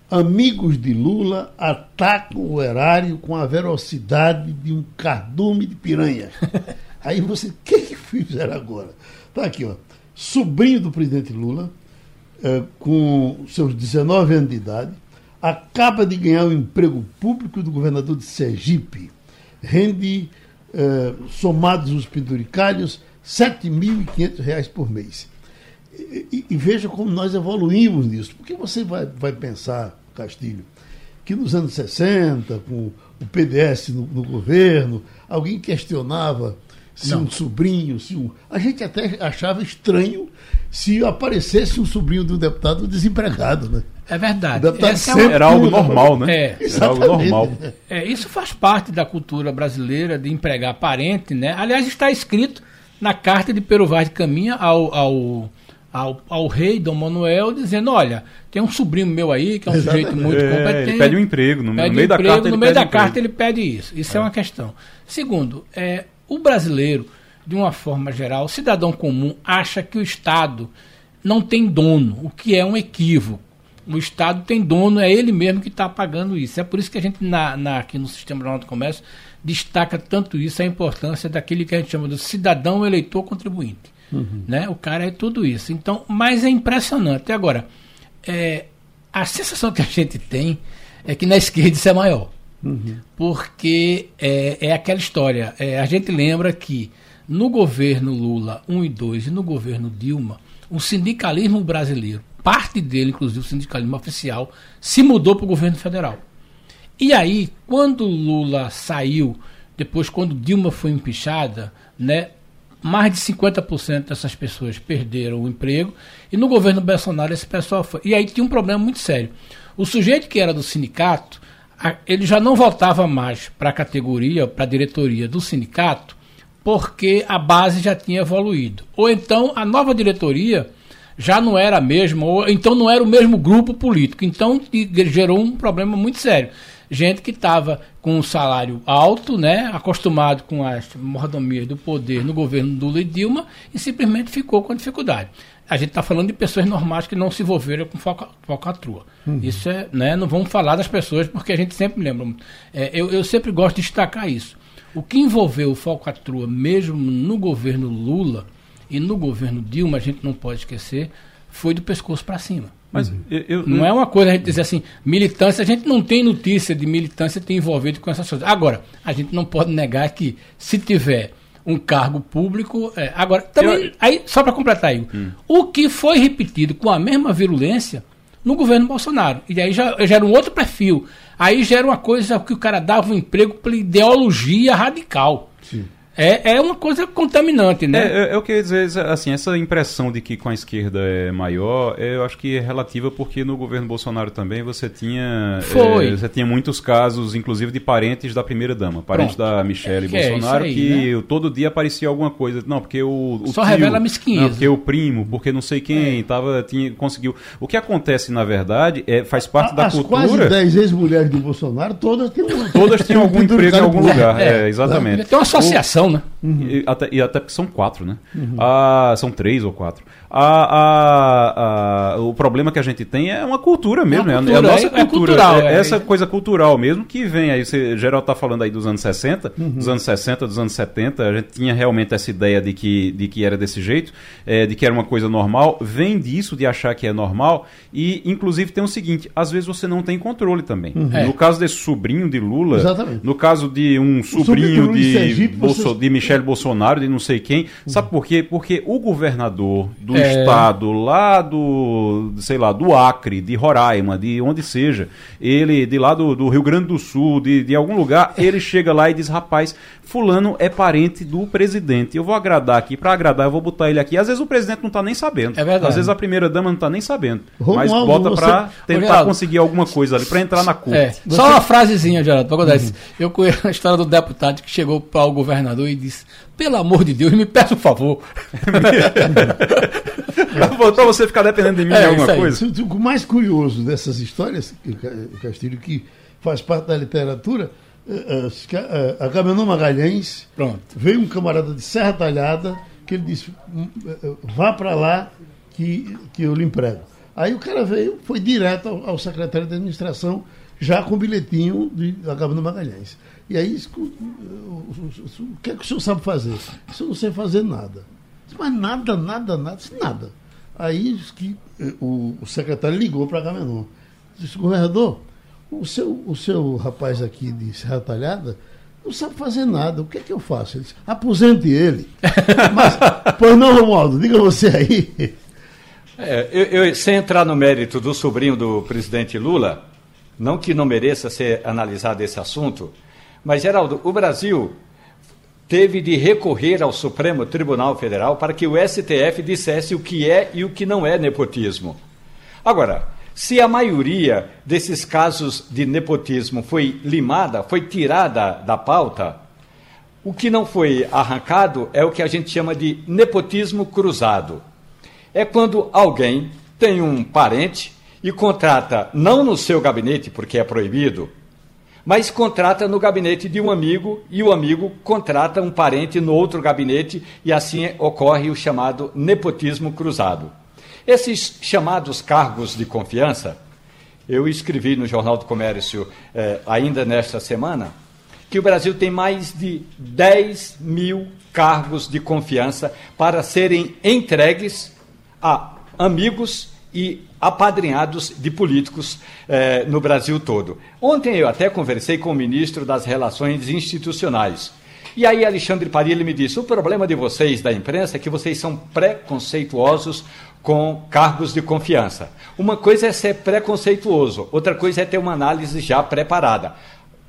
Amigos de Lula atacam o erário com a velocidade de um cardume de piranha. Aí você, o que, que fizeram agora? Está aqui, ó. Sobrinho do presidente Lula, é, com seus 19 anos de idade, acaba de ganhar o um emprego público do governador de Sergipe. Rende, é, somados os penduricários, R$ 7.500 por mês. E, e, e, veja como nós evoluímos nisso. Porque você vai, vai pensar, Castilho, que nos anos 60, com o PDS no, no governo, alguém questionava se não. um sobrinho, se um. A gente até achava estranho se aparecesse um sobrinho do deputado desempregado, né? É verdade. É era algo normal, né? É. Era algo normal. É, isso faz parte da cultura brasileira de empregar parente, né? Aliás, está escrito na carta de Pero Vaz de Caminha ao, ao, ao, ao, rei Dom Manuel, dizendo: olha, tem um sobrinho meu aí, que é um Exatamente. sujeito muito é, competente. Ele pede um emprego, no, meio emprego, da carta. No meio da carta ele pede isso. Isso é, é uma questão. Segundo, é, o brasileiro, de uma forma geral, o cidadão comum, acha que o Estado não tem dono, o que é um equívoco. O Estado tem dono, é ele mesmo que está pagando isso. É por isso que a gente, na, na, aqui no Sistema Jornal do Comércio, destaca tanto isso, a importância daquele que a gente chama de cidadão eleitor contribuinte. Uhum. Né? O cara é tudo isso. Então, mas é impressionante. Agora, é, a sensação que a gente tem é que na esquerda isso é maior. Uhum. Porque é, é, aquela história. É, a gente lembra que no governo Lula 1 e 2 e no governo Dilma, o sindicalismo brasileiro, parte dele, inclusive o sindicalismo oficial, se mudou para o governo federal. E aí, quando Lula saiu, depois quando Dilma foi empichada, né, mais de 50% dessas pessoas perderam o emprego, e no governo Bolsonaro esse pessoal foi. E aí tinha um problema muito sério. O sujeito que era do sindicato, ele já não voltava mais para a categoria, para a diretoria do sindicato, porque a base já tinha evoluído. Ou então a nova diretoria já não era a mesma, ou então não era o mesmo grupo político. Então gerou um problema muito sério. Gente que estava com um salário alto, né, acostumado com as mordomias do poder no governo Lula e Dilma, e simplesmente ficou com dificuldade. A gente está falando de pessoas normais que não se envolveram com falcatrua. Uhum. Isso é, né, não vamos falar das pessoas, porque a gente sempre lembra. É, eu, eu sempre gosto de destacar isso. O que envolveu o falcatrua, mesmo no governo Lula e no governo Dilma, a gente não pode esquecer, foi do pescoço para cima. Mas uhum. eu, eu, não, não é uma coisa a gente dizer assim, militância, a gente não tem notícia de militância ter envolvido com essas coisas. Agora, a gente não pode negar que se tiver um cargo público. É, agora, também, eu, aí, só para completar aí, hum. o que foi repetido com a mesma virulência no governo Bolsonaro. E aí já, já era um outro perfil. Aí já era uma coisa que o cara dava um emprego pela ideologia radical. Sim. É, é uma coisa contaminante, né? É, é, é, o que eu dizer, assim, essa impressão de que com a esquerda é maior, é, eu acho que é relativa porque no governo Bolsonaro também você tinha Foi. É, você tinha muitos casos, inclusive de parentes da primeira dama, parentes Pronto. da Michelle é, Bolsonaro, aí, que né? todo dia aparecia alguma coisa, não, porque o, o só tio, revela mesquinhez. Não, porque o primo, porque não sei quem, tava tinha conseguiu. O que acontece na verdade é faz parte a, da as cultura. As quase 10 ex-mulheres do Bolsonaro, todas tinham todas tinham algum emprego em algum lugar, é, exatamente. Tem uma associação né? Uhum. E, até, e até porque são quatro, né? Uhum. Ah, são três ou quatro. A, a, a, o problema que a gente tem é uma cultura mesmo, é, cultura, é a nossa é, cultura. É cultural, é, é, essa coisa cultural mesmo que vem aí. Você, geral tá falando aí dos anos 60, uhum. dos anos 60, dos anos 70. A gente tinha realmente essa ideia de que, de que era desse jeito, é, de que era uma coisa normal. Vem disso de achar que é normal. E, inclusive, tem o seguinte: às vezes você não tem controle também. Uhum. No caso desse sobrinho de Lula, Exatamente. no caso de um sobrinho, sobrinho de, Sergipe, De Michele Bolsonaro, de não sei quem. Sabe por quê? Porque o governador do é. estado lá do, sei lá, do Acre, de Roraima, de onde seja, ele, de lá do, do Rio Grande do Sul, de, de algum lugar, ele chega lá e diz, rapaz, fulano é parente do presidente. Eu vou agradar aqui, para agradar eu vou botar ele aqui. Às vezes o presidente não tá nem sabendo. É verdade. Às vezes a primeira dama não tá nem sabendo. Romualdo, mas bota você... para tentar conseguir alguma coisa ali, para entrar na culpa. É. Você... Só uma frasezinha, Geraldo, pra contar uhum. Eu conheço a história do deputado que chegou para o governador e disse, pelo amor de Deus, me peça um favor. para você ficar dependendo de mim é, de alguma coisa. O mais curioso dessas histórias, Castilho, que faz parte da literatura, Agamenon Magalhães Pronto. veio um camarada de Serra Talhada que ele disse: hum, vá para lá que, que eu lhe emprego. Aí o cara veio, foi direto ao, ao secretário de administração, já com o bilhetinho de Agamenon Magalhães. E aí, o que é que o senhor sabe fazer? Isso eu não sei fazer nada. Mas nada, nada, nada, nada. Aí que o, o secretário ligou para Agamenon. Disse, governador, o seu, o seu rapaz aqui de Serra Talhada não sabe fazer nada. O que é que eu faço? Ele disse, aposente ele. Mas, pois não, Romualdo, diga você aí. É, eu, eu, sem entrar no mérito do sobrinho do presidente Lula, não que não mereça ser analisado esse assunto, mas, Geraldo, o Brasil teve de recorrer ao Supremo Tribunal Federal para que o STF dissesse o que é e o que não é nepotismo. Agora, se a maioria desses casos de nepotismo foi limada, foi tirada da pauta, o que não foi arrancado é o que a gente chama de nepotismo cruzado. É quando alguém tem um parente e contrata, não no seu gabinete, porque é proibido, mas contrata no gabinete de um amigo e o amigo contrata um parente no outro gabinete e assim ocorre o chamado nepotismo cruzado. Esses chamados cargos de confiança, eu escrevi no Jornal do Comércio eh, ainda nesta semana, que o Brasil tem mais de 10 mil cargos de confiança para serem entregues a amigos e apadrinhados de políticos eh, no Brasil todo. Ontem eu até conversei com o ministro das Relações Institucionais. E aí Alexandre Parilli me disse: o problema de vocês da imprensa é que vocês são preconceituosos com cargos de confiança. Uma coisa é ser preconceituoso, outra coisa é ter uma análise já preparada.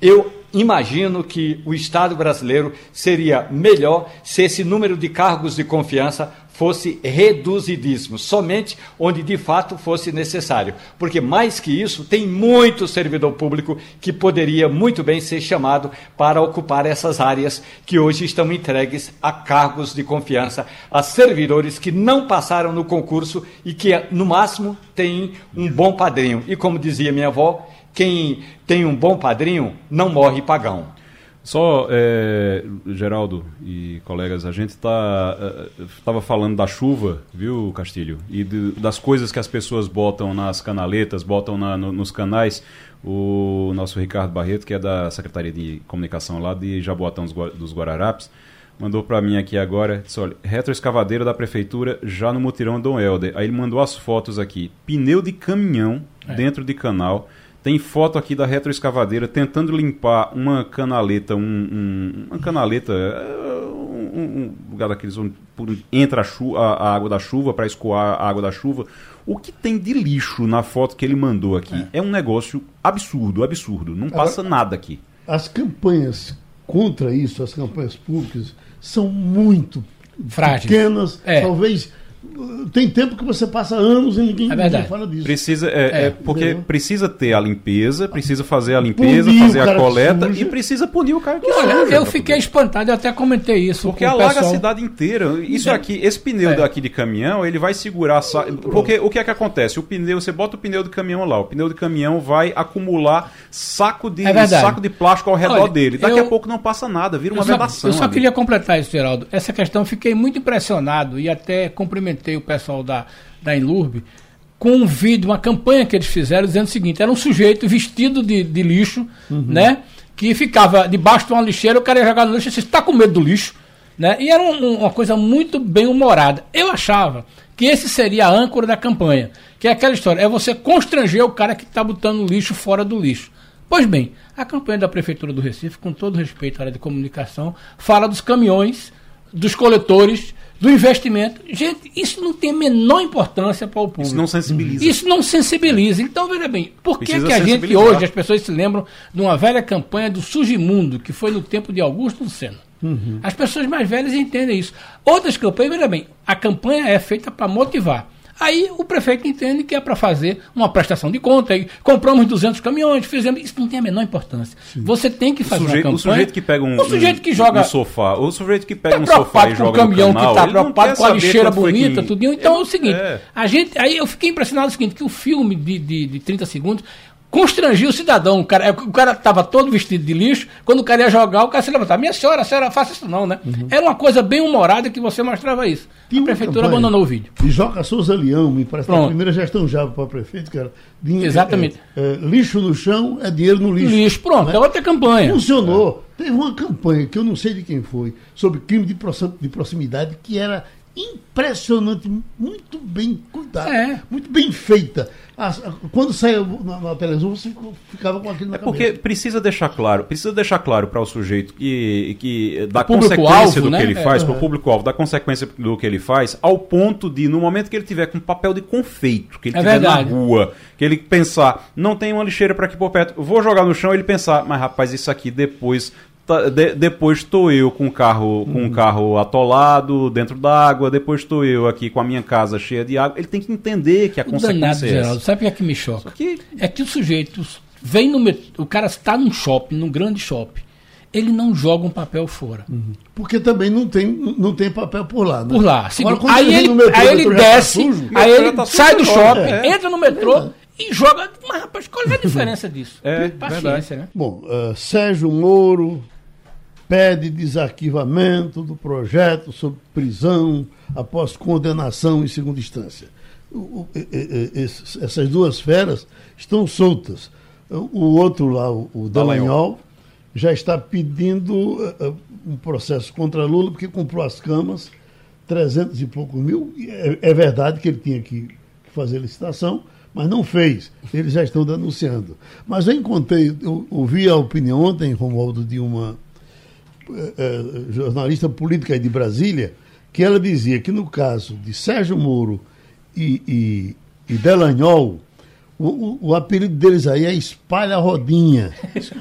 Eu imagino que o Estado brasileiro seria melhor se esse número de cargos de confiança fosse reduzidíssimo, somente onde de fato fosse necessário. Porque mais que isso, tem muito servidor público que poderia muito bem ser chamado para ocupar essas áreas que hoje estão entregues a cargos de confiança, a servidores que não passaram no concurso e que, no máximo, têm um bom padrinho. E como dizia minha avó, quem tem um bom padrinho não morre pagão. Só, é, Geraldo e colegas, a gente estava tá, uh, falando da chuva, viu, Castilho? E de, das coisas que as pessoas botam nas canaletas, botam na, no, nos canais. O nosso Ricardo Barreto, que é da Secretaria de Comunicação lá de Jaboatão dos, dos Guararapes, mandou para mim aqui agora, disse, olha, retroescavadeira da prefeitura já no mutirão Dom Helder. Aí ele mandou as fotos aqui, pneu de caminhão é. dentro de canal, tem foto aqui da retroescavadeira tentando limpar uma canaleta, um, um, uma canaleta, é, um, um lugar daqueles onde entra a, chuva, a, a água da chuva para escoar a água da chuva. O que tem de lixo na foto que ele mandou aqui é, é um negócio absurdo, absurdo. Não passa Agora, nada aqui. As campanhas contra isso, as campanhas públicas, são muito Frágeis. pequenas, é. talvez tem tempo que você passa anos e ninguém, é ninguém fala disso. Precisa, é, é, é porque precisa ter a limpeza, precisa fazer a limpeza, punir fazer a coleta e precisa punir o cara que Olha, suja. Eu fiquei espantado, eu até comentei isso. Porque alaga pessoal. a cidade inteira. Isso aqui, esse pneu é. daqui de caminhão, ele vai segurar. Porque o que é que acontece? O pneu, você bota o pneu do caminhão lá, o pneu de caminhão vai acumular saco de, é saco de plástico ao redor Olha, dele. Daqui eu, a pouco não passa nada, vira uma eu só, vedação. Eu só ali. queria completar isso, Geraldo. Essa questão, fiquei muito impressionado e até cumprimentei o pessoal da, da Enlurb com um vídeo, uma campanha que eles fizeram dizendo o seguinte: era um sujeito vestido de, de lixo, uhum. né? Que ficava debaixo de uma lixeira, o cara ia jogar no lixo e você está com medo do lixo. Né? E era um, uma coisa muito bem humorada. Eu achava que esse seria a âncora da campanha, que é aquela história, é você constranger o cara que está botando lixo fora do lixo. Pois bem, a campanha da Prefeitura do Recife, com todo respeito à área de comunicação, fala dos caminhões, dos coletores, do investimento. Gente, isso não tem a menor importância para o público. Isso não sensibiliza. Isso não sensibiliza. Então, veja bem, por que, que a gente hoje, as pessoas se lembram de uma velha campanha do Sugimundo, que foi no tempo de Augusto Senna? Uhum. As pessoas mais velhas entendem isso. Outras campanhas, veja bem, a campanha é feita para motivar. Aí o prefeito entende que é para fazer uma prestação de conta. Aí compramos 200 caminhões, fizemos. Isso não tem a menor importância. Sim. Você tem que fazer o sujeito, campanha. O sujeito que pega um, o sujeito que joga, um sofá, o sujeito que pega tá um sofá e joga o caminhão canal, que está preocupado com a lixeira bonita, que... tudo. Então ele, é o seguinte, é. a gente, aí eu fiquei impressionado com o seguinte, que o filme de, de, de 30 segundos constrangia o cidadão. O cara, o cara estava todo vestido de lixo, quando o cara ia jogar, o cara se levantava. Minha senhora, a senhora faça isso não, né? Uhum. Era uma coisa bem humorada que você mostrava isso. Tinha a prefeitura abandonou o vídeo. E Joca Souza Leão, me parece que a primeira gestão já para prefeito, cara. Dinheiro, Exatamente. É, é, lixo no chão é dinheiro no lixo. Lixo, pronto, né? é outra campanha. Funcionou. É. Teve uma campanha que eu não sei de quem foi, sobre crime de proximidade, que era impressionante, muito bem cuidada, é. muito bem feita. Quando saiu na, na, televisão, você ficava com aquilo na é Porque cabeça. precisa deixar claro, precisa deixar claro para o sujeito que, que dá consequência do né? que ele faz, é, para o público-alvo, da consequência do que ele faz, ao ponto de, no momento que ele tiver com papel de confeito, que ele é tiver na rua, que ele pensar, não tem uma lixeira para aqui por perto, vou jogar no chão, ele pensar, mas rapaz, isso aqui depois Tá, de, depois estou eu com o carro com um carro atolado dentro da água, depois estou eu aqui com a minha casa cheia de água. Ele tem que entender que a o consequência danado, é Geraldo, sabe o que é que me choca? Que... É que o sujeito vem no o cara está num shopping, num grande shopping, ele não joga um papel fora. Uhum. Porque também não tem, não tem papel por lá. Né? Por lá. Agora, aí, ele, metrô, aí ele tá desce, tá aí ele tá sai do shopping, é. entra no metrô. É e joga. Mas, rapaz, qual é a diferença disso? É, Paciência, verdade. né? Bom, uh, Sérgio Moro, pede desarquivamento do projeto sobre prisão após condenação em segunda instância. O, o, esses, essas duas feras estão soltas. O outro lá, o, o Dallagnol, já está pedindo uh, um processo contra Lula porque comprou as camas, 300 e poucos mil. É, é verdade que ele tinha que fazer licitação, mas não fez. Eles já estão denunciando. Mas eu encontrei, eu ouvi a opinião ontem, Romualdo, de uma uh, jornalista política de Brasília, que ela dizia que no caso de Sérgio Moro e, e, e Delanhol, o, o, o, apelido deles aí é espalha rodinha.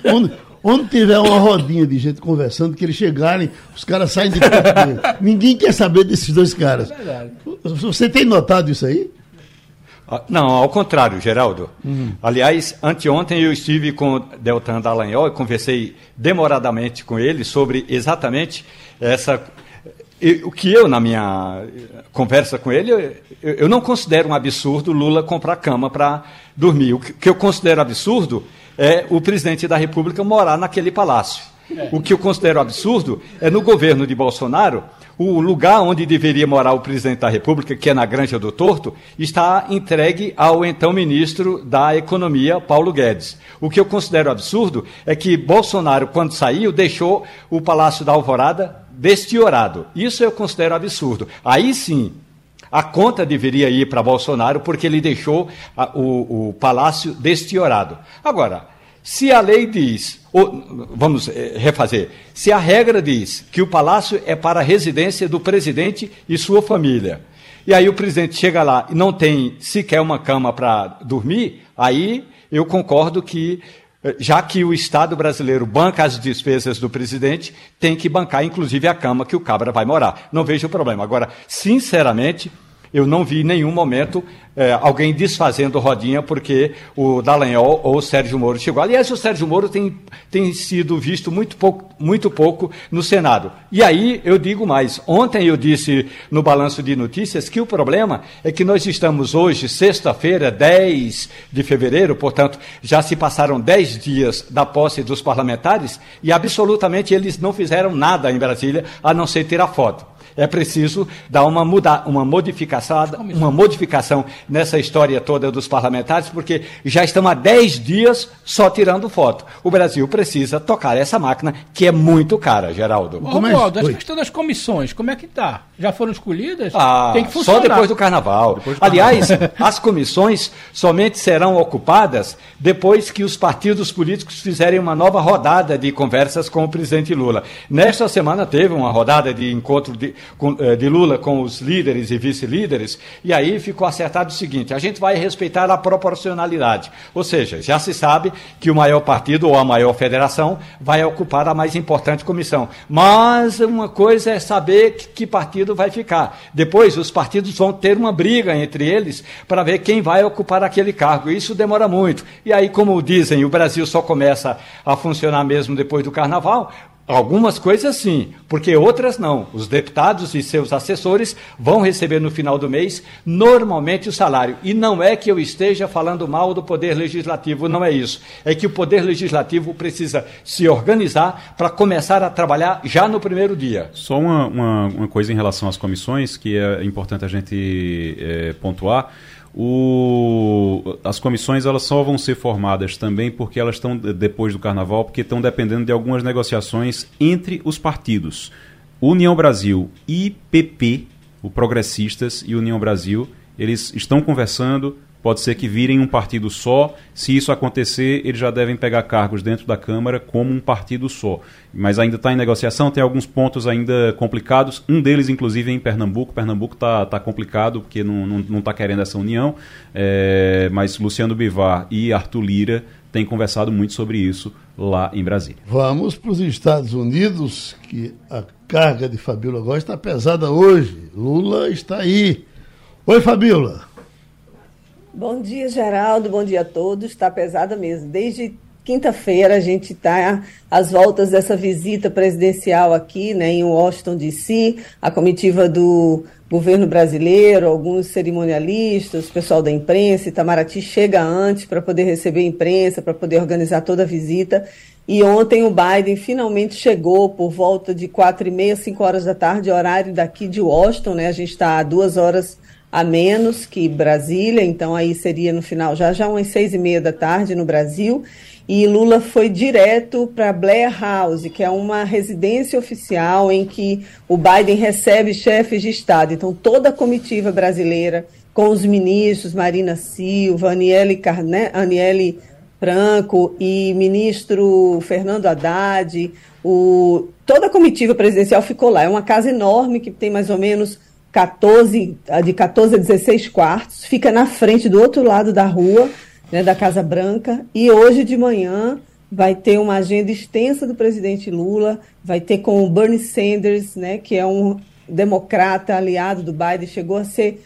Onde, onde, tiver uma rodinha de gente conversando, que eles chegarem, os caras saem de perto Ninguém quer saber desses dois caras. É Você tem notado isso aí? Ah, não, ao contrário, Geraldo. Uhum. Aliás, anteontem eu estive com Deltan Dallagnol e conversei demoradamente com ele sobre exatamente essa o que eu, na minha conversa com ele, eu, eu, não considero um absurdo Lula comprar cama para dormir. O que eu considero absurdo é o presidente da República morar naquele palácio. O que eu considero absurdo é no governo de Bolsonaro, o lugar onde deveria morar o presidente da República, que é na Granja do Torto, está entregue ao então ministro da Economia, Paulo Guedes. O que eu considero absurdo é que Bolsonaro, quando saiu, deixou o Palácio da Alvorada destiorado. Isso eu considero absurdo. Aí sim, a conta deveria ir para Bolsonaro porque ele deixou a, o, o palácio destiorado. Agora, se a lei diz, ou, vamos eh, refazer, se a regra diz que o palácio é para a residência do presidente e sua família, e aí o presidente chega lá e não tem sequer uma cama para dormir, aí eu concordo que já que o Estado brasileiro banca as despesas do presidente, tem que bancar inclusive a cama que o cabra vai morar. Não vejo problema. Agora, sinceramente, eu não vi em nenhum momento é, alguém desfazendo rodinha porque o Dallagnol ou o Sérgio Moro chegou. Aliás, o Sérgio Moro tem, tem sido visto muito pouco, muito pouco no Senado. E aí eu digo mais: ontem eu disse no balanço de notícias que o problema é que nós estamos hoje, sexta-feira, 10 de fevereiro, portanto, já se passaram 10 dias da posse dos parlamentares e absolutamente eles não fizeram nada em Brasília a não ser tirar foto é preciso dar uma, muda, uma, modificação, uma modificação nessa história toda dos parlamentares, porque já estamos há 10 dias só tirando foto. O Brasil precisa tocar essa máquina, que é muito cara, Geraldo. Ô, Romualdo, a questão das comissões, como é que está? Já foram escolhidas? Ah, Tem que funcionar. Só depois do carnaval. Depois do carnaval. Aliás, as comissões somente serão ocupadas depois que os partidos políticos fizerem uma nova rodada de conversas com o presidente Lula. Nesta semana teve uma rodada de encontro de, com, eh, de Lula com os líderes e vice-líderes, e aí ficou acertado o seguinte: a gente vai respeitar a proporcionalidade. Ou seja, já se sabe que o maior partido ou a maior federação vai ocupar a mais importante comissão. Mas uma coisa é saber que, que partido vai ficar. Depois, os partidos vão ter uma briga entre eles para ver quem vai ocupar aquele cargo. Isso demora muito. E aí, como dizem, o Brasil só começa a funcionar mesmo depois do carnaval. Algumas coisas sim, porque outras não. Os deputados e seus assessores vão receber no final do mês normalmente o salário. E não é que eu esteja falando mal do Poder Legislativo, não é isso. É que o Poder Legislativo precisa se organizar para começar a trabalhar já no primeiro dia. Só uma, uma, uma, coisa em relação às comissões que é importante a gente é, pontuar. O, as comissões elas só vão ser formadas também porque elas estão depois do carnaval, porque estão dependendo de algumas negociações entre os partidos. União Brasil e PP, o Progressistas e União Brasil, eles estão conversando, pode ser que virem um partido só. Se isso acontecer, eles já devem pegar cargos dentro da Câmara como um partido só. Mas ainda está em negociação, tem alguns pontos ainda complicados. Um deles, inclusive, é em Pernambuco. Pernambuco está tá complicado porque não está querendo essa união. É, mas Luciano Bivar e Arthur Lira têm conversado muito sobre isso lá em Brasília. Vamos para os Estados Unidos, que a carga de Fabíola agora está pesada hoje. Lula está aí. Oi, Fabíola. Bom dia, Geraldo. Bom dia a todos. Está pesada mesmo. Desde quinta-feira a gente está às voltas dessa visita presidencial aqui, né, em Washington D.C. A comitiva do governo brasileiro, alguns cerimonialistas, pessoal da imprensa. Itamaraty chega antes para poder receber a imprensa, para poder organizar toda a visita. E ontem o Biden finalmente chegou por volta de quatro e meia, cinco horas da tarde, horário daqui de Washington, né? A gente está a duas horas a menos que Brasília, então aí seria no final já já umas seis e meia da tarde no Brasil. e Lula foi direto para Blair House, que é uma residência oficial em que o Biden recebe chefes de Estado. Então, toda a comitiva brasileira, com os ministros Marina Silva, Aniele, Carne, Aniele Franco e ministro Fernando Haddad, o, toda a comitiva presidencial ficou lá. É uma casa enorme que tem mais ou menos 14, de 14 a 16 quartos, fica na frente do outro lado da rua né, da Casa Branca. E hoje de manhã vai ter uma agenda extensa do presidente Lula, vai ter com o Bernie Sanders, né, que é um democrata aliado do Biden, chegou a ser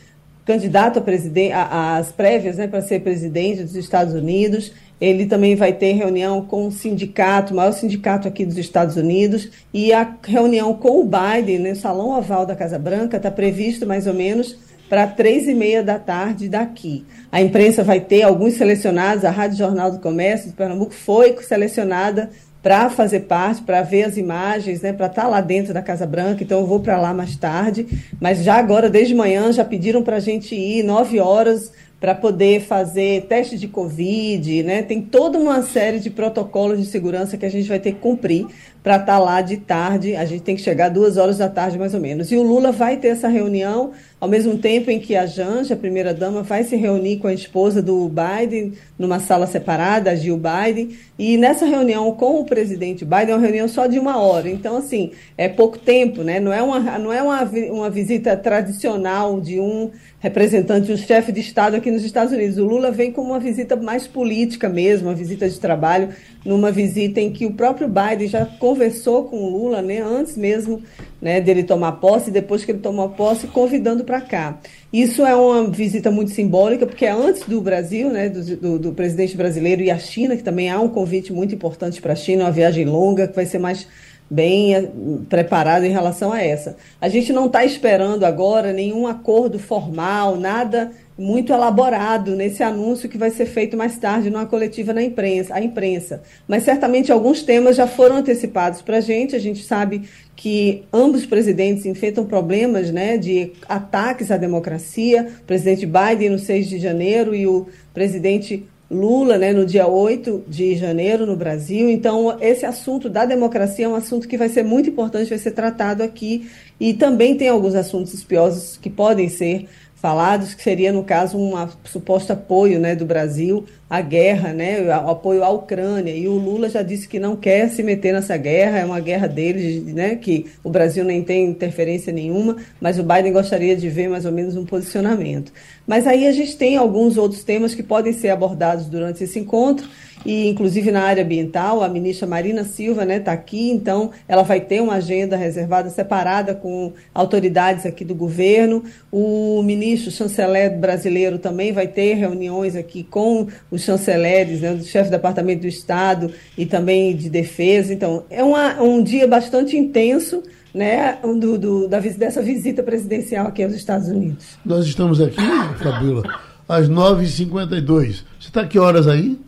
candidato a presidente, às prévias né, para ser presidente dos Estados Unidos. Ele também vai ter reunião com o sindicato, o maior sindicato aqui dos Estados Unidos, e a reunião com o Biden, no né, Salão Oval da Casa Branca, está previsto mais ou menos para três e meia da tarde daqui. A imprensa vai ter alguns selecionados, a Rádio Jornal do Comércio de Pernambuco foi selecionada para fazer parte, para ver as imagens, né, para estar tá lá dentro da Casa Branca. Então eu vou para lá mais tarde. Mas já agora, desde manhã, já pediram para a gente ir nove horas para poder fazer teste de Covid, né? Tem toda uma série de protocolos de segurança que a gente vai ter que cumprir para estar tá lá de tarde. A gente tem que chegar duas horas da tarde, mais ou menos. E o Lula vai ter essa reunião ao mesmo tempo em que a Janja, a primeira-dama, vai se reunir com a esposa do Biden numa sala separada, a Jill Biden, e nessa reunião com o presidente Biden é uma reunião só de uma hora. Então, assim, é pouco tempo, né? Não é uma, não é uma, uma visita tradicional de um representante, um chefe de Estado aqui nos Estados Unidos. O Lula vem como uma visita mais política mesmo, uma visita de trabalho, numa visita em que o próprio Biden já conversou com o Lula, né, antes mesmo né, dele tomar posse, depois que ele tomou posse, convidando para cá. Isso é uma visita muito simbólica, porque é antes do Brasil, né, do, do, do presidente brasileiro e a China, que também há um convite muito importante para a China, uma viagem longa, que vai ser mais bem eh, preparado em relação a essa. A gente não está esperando agora nenhum acordo formal, nada muito elaborado nesse anúncio que vai ser feito mais tarde numa coletiva na imprensa, a imprensa. Mas certamente alguns temas já foram antecipados para a gente. A gente sabe que ambos presidentes enfrentam problemas né, de ataques à democracia. O presidente Biden no 6 de janeiro e o presidente Lula né, no dia 8 de janeiro no Brasil. Então, esse assunto da democracia é um assunto que vai ser muito importante, vai ser tratado aqui. E também tem alguns assuntos espiosos que podem ser falados, que seria, no caso, um suposto apoio né, do Brasil à guerra, né, o apoio à Ucrânia. E o Lula já disse que não quer se meter nessa guerra, é uma guerra deles, né, que o Brasil nem tem interferência nenhuma, mas o Biden gostaria de ver mais ou menos um posicionamento. Mas aí a gente tem alguns outros temas que podem ser abordados durante esse encontro e inclusive na área ambiental, a ministra Marina Silva está né, tá aqui, então ela vai ter uma agenda reservada, separada com autoridades aqui do governo. O ministro chanceler brasileiro também vai ter reuniões aqui com os chanceleres, né, o chefe do Departamento do Estado e também de defesa. Então, é uma, um dia bastante intenso. Né, do, do, da, dessa visita presidencial aqui aos Estados Unidos. Nós estamos aqui, Fabíola, às 9h52. Você está que horas aí?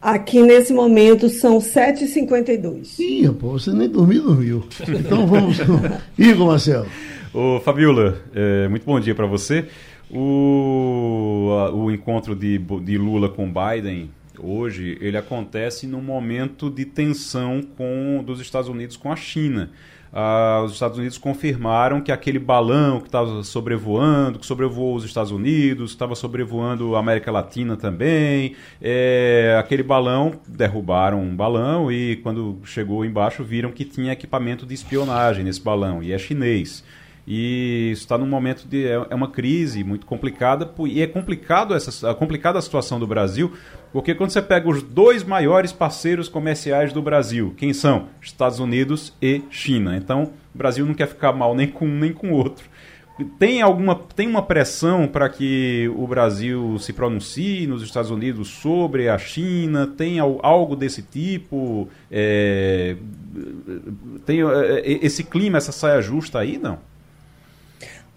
Aqui nesse momento são 7h52. Ih, pô, você nem dormiu, dormiu. Então vamos. Igor Marcelo. Ô, Fabiola, é, muito bom dia para você. O, a, o encontro de, de Lula com Biden hoje, ele acontece num momento de tensão com dos Estados Unidos com a China ah, os Estados Unidos confirmaram que aquele balão que estava sobrevoando, que sobrevoou os Estados Unidos, estava sobrevoando a América Latina também, é, aquele balão, derrubaram um balão e quando chegou embaixo viram que tinha equipamento de espionagem nesse balão, e é chinês. E está num momento de. É, é uma crise muito complicada, e é complicado essa, complicada a situação do Brasil, porque quando você pega os dois maiores parceiros comerciais do Brasil, quem são? Estados Unidos e China. Então, o Brasil não quer ficar mal nem com um nem com o outro. Tem alguma tem uma pressão para que o Brasil se pronuncie nos Estados Unidos sobre a China? Tem algo desse tipo? É, tem é, esse clima, essa saia justa aí, não?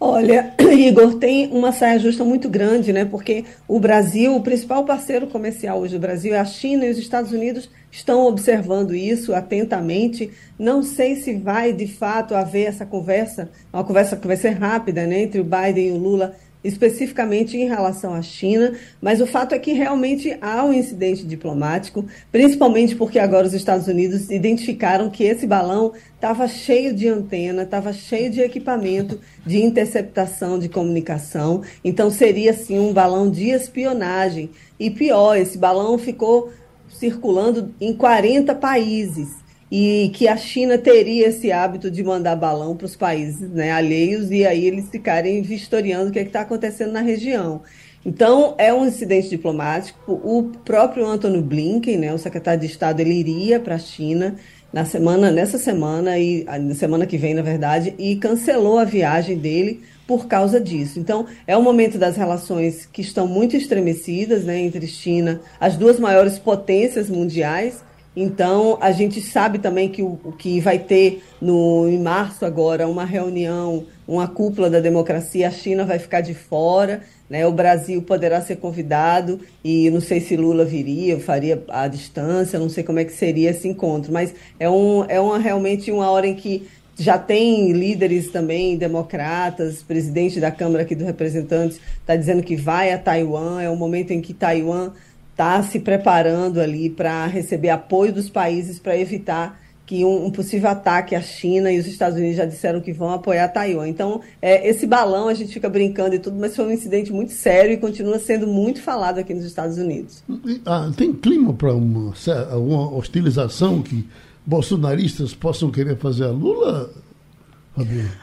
Olha, Igor, tem uma saia justa muito grande, né? Porque o Brasil, o principal parceiro comercial hoje do Brasil é a China e os Estados Unidos estão observando isso atentamente. Não sei se vai de fato haver essa conversa, uma conversa que vai ser rápida, né, entre o Biden e o Lula especificamente em relação à China, mas o fato é que realmente há um incidente diplomático, principalmente porque agora os Estados Unidos identificaram que esse balão estava cheio de antena, estava cheio de equipamento de interceptação de comunicação, então seria sim um balão de espionagem. E pior, esse balão ficou circulando em 40 países e que a China teria esse hábito de mandar balão para os países né, alheios e aí eles ficarem vistoriando o que é está acontecendo na região. Então, é um incidente diplomático. O próprio Antony Blinken, né, o secretário de Estado, ele iria para a China na semana, nessa semana e na semana que vem, na verdade, e cancelou a viagem dele por causa disso. Então, é um momento das relações que estão muito estremecidas, né, entre China, as duas maiores potências mundiais, então, a gente sabe também que o, que vai ter no, em março agora uma reunião, uma cúpula da democracia, a China vai ficar de fora, né? o Brasil poderá ser convidado, e não sei se Lula viria, faria à distância, não sei como é que seria esse encontro, mas é, um, é uma, realmente uma hora em que já tem líderes também democratas, presidente da Câmara aqui dos Representantes está dizendo que vai a Taiwan, é o momento em que Taiwan está se preparando ali para receber apoio dos países para evitar que um, um, possível ataque à China e os Estados Unidos já disseram que vão apoiar Taiwan. Então, é, esse balão a gente fica brincando e tudo, mas foi um incidente muito sério e continua sendo muito falado aqui nos Estados Unidos. Ah, tem clima para uma, uma hostilização que bolsonaristas possam querer fazer a Lula?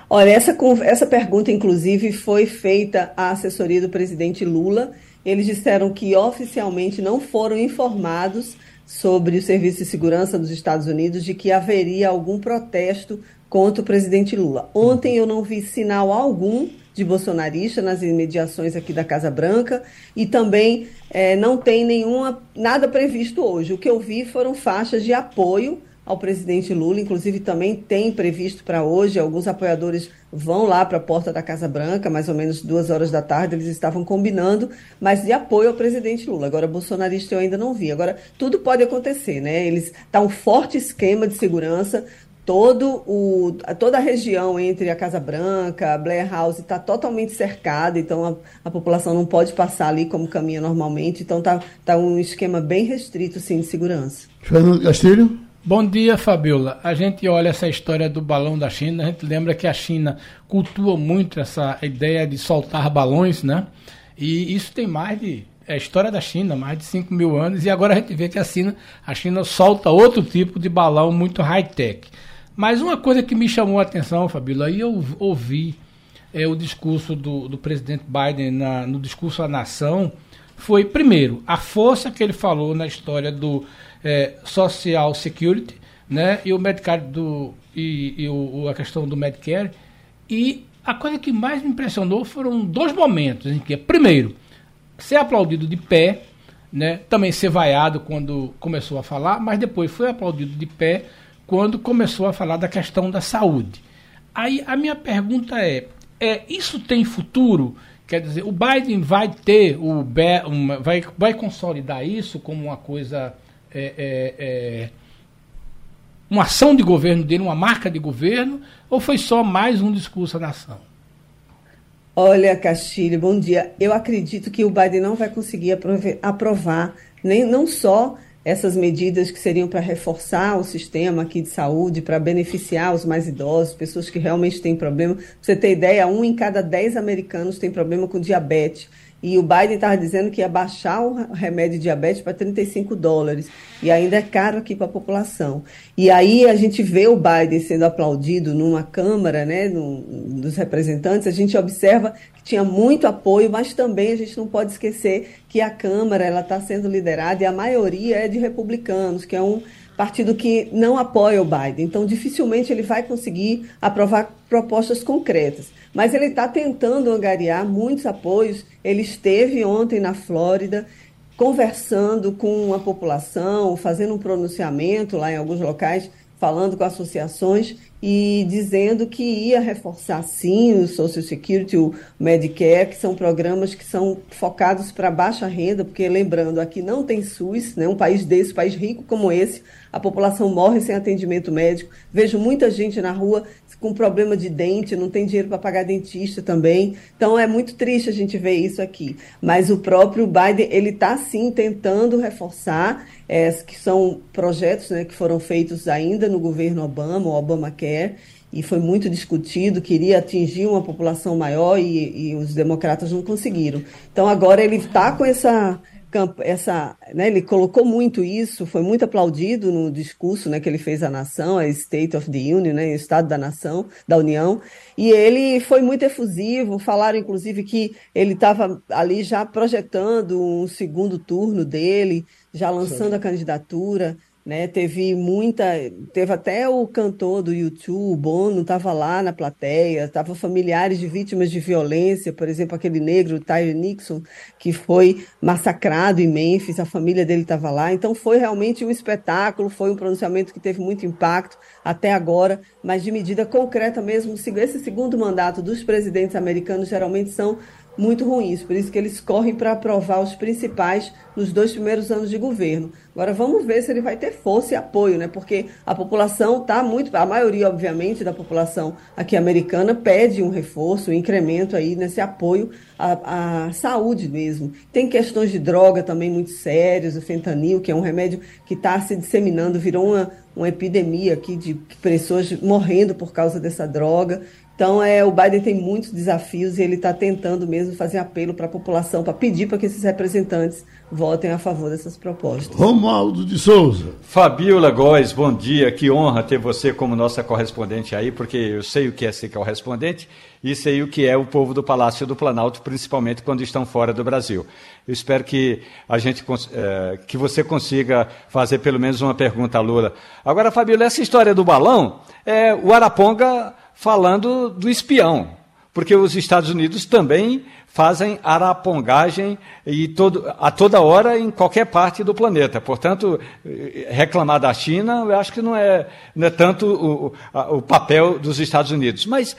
Olha, essa, essa pergunta, inclusive, foi feita à assessoria do presidente Lula eles disseram que oficialmente não foram informados sobre o Serviço de Segurança dos Estados Unidos de que haveria algum protesto contra o presidente Lula. Ontem eu não vi sinal algum de bolsonarista nas imediações aqui da Casa Branca e também é, não tem nenhuma nada previsto hoje. O que eu vi foram faixas de apoio ao presidente Lula, inclusive também tem previsto para hoje, alguns apoiadores vão lá para a porta da Casa Branca, mais ou menos duas horas da tarde, eles estavam combinando, mas de apoio ao presidente Lula. Agora, bolsonarista eu ainda não vi. Agora, tudo pode acontecer, né? Eles tá um forte esquema de segurança, todo o, toda a região entre a Casa Branca, a Blair House está totalmente cercada, então a, a, população não pode passar ali como caminha normalmente, então tá, tá um esquema bem restrito, sim, de segurança. Fernando Castilho? Bom dia, Fabiola. A gente olha essa história do balão da China, a gente lembra que a China cultua muito essa ideia de soltar balões, né? E isso tem mais de. É a história da China, mais de 5 mil anos, e agora a gente vê que a China, a China solta outro tipo de balão muito high-tech. Mas uma coisa que me chamou a atenção, Fabiola, aí eu ouvi é, o discurso do, do presidente Biden na, no discurso à nação, foi, primeiro, a força que ele falou na história do é, Social Security, né? E o Medicare do e, e o, a questão do Medicare. E a coisa que mais me impressionou foram dois momentos em que, primeiro, ser aplaudido de pé, né? Também ser vaiado quando começou a falar, mas depois foi aplaudido de pé quando começou a falar da questão da saúde. Aí a minha pergunta é, é isso tem futuro? Quer dizer, o Biden vai ter o vai, vai consolidar isso como uma coisa é, é, é, uma ação de governo dele, uma marca de governo, ou foi só mais um discurso à nação? Olha, Castilho, bom dia. Eu acredito que o Biden não vai conseguir aprovar nem não só essas medidas que seriam para reforçar o sistema aqui de saúde, para beneficiar os mais idosos, pessoas que realmente têm problema. Pra você ter ideia, um em cada dez americanos tem problema com diabetes. E o Biden estava dizendo que ia baixar o remédio de diabetes para 35 dólares. E ainda é caro aqui para a população. E aí a gente vê o Biden sendo aplaudido numa Câmara né, no, dos representantes, a gente observa que tinha muito apoio, mas também a gente não pode esquecer que a Câmara está sendo liderada e a maioria é de republicanos, que é um partido que não apoia o Biden. Então, dificilmente ele vai conseguir aprovar propostas concretas. Mas ele está tentando angariar muitos apoios. Ele esteve ontem na Flórida conversando com a população, fazendo um pronunciamento lá em alguns locais, falando com associações. E dizendo que ia reforçar sim o Social Security, o Medicare, que são programas que são focados para baixa renda, porque lembrando, aqui não tem SUS, né? um país desse, um país rico como esse, a população morre sem atendimento médico. Vejo muita gente na rua com problema de dente, não tem dinheiro para pagar dentista também. Então é muito triste a gente ver isso aqui. Mas o próprio Biden, ele está sim tentando reforçar é, que são projetos né, que foram feitos ainda no governo Obama, o Obamacare, e foi muito discutido, queria atingir uma população maior e, e os democratas não conseguiram. Então agora ele está com essa essa, né, ele colocou muito isso, foi muito aplaudido no discurso né, que ele fez à nação, a State of the Union, né, Estado da Nação, da União, e ele foi muito efusivo, falaram inclusive que ele estava ali já projetando um segundo turno dele, já lançando a candidatura, né? Teve muita, teve até o cantor do YouTube, o Bono, estava lá na plateia, estavam familiares de vítimas de violência, por exemplo, aquele negro, Tyre Nixon, que foi massacrado em Memphis, a família dele estava lá. Então foi realmente um espetáculo, foi um pronunciamento que teve muito impacto até agora, mas de medida concreta mesmo, esse segundo mandato dos presidentes americanos geralmente são muito ruins, por isso que eles correm para aprovar os principais nos dois primeiros anos de governo. Agora vamos ver se ele vai ter força e apoio, né? Porque a população está muito, a maioria, obviamente, da população aqui americana pede um reforço, um incremento aí nesse apoio à, à saúde mesmo. Tem questões de droga também muito sérias, o fentanil, que é um remédio que está se disseminando, virou uma, uma epidemia aqui de pessoas morrendo por causa dessa droga. Então, é, o Biden tem muitos desafios e ele está tentando mesmo fazer apelo para a população, para pedir para que esses representantes votem a favor dessas propostas. Romualdo de Souza. Fabiola Góes, bom dia. Que honra ter você como nossa correspondente aí, porque eu sei o que é ser correspondente e sei o que é o povo do Palácio do Planalto, principalmente quando estão fora do Brasil. Eu espero que a gente é, que você consiga fazer pelo menos uma pergunta a Lula. Agora, Fabiola, essa história do balão, é, o Araponga falando do espião, porque os Estados Unidos também fazem arapongagem e todo, a toda hora em qualquer parte do planeta. Portanto, reclamar da China, eu acho que não é, não é tanto o, o papel dos Estados Unidos. Mas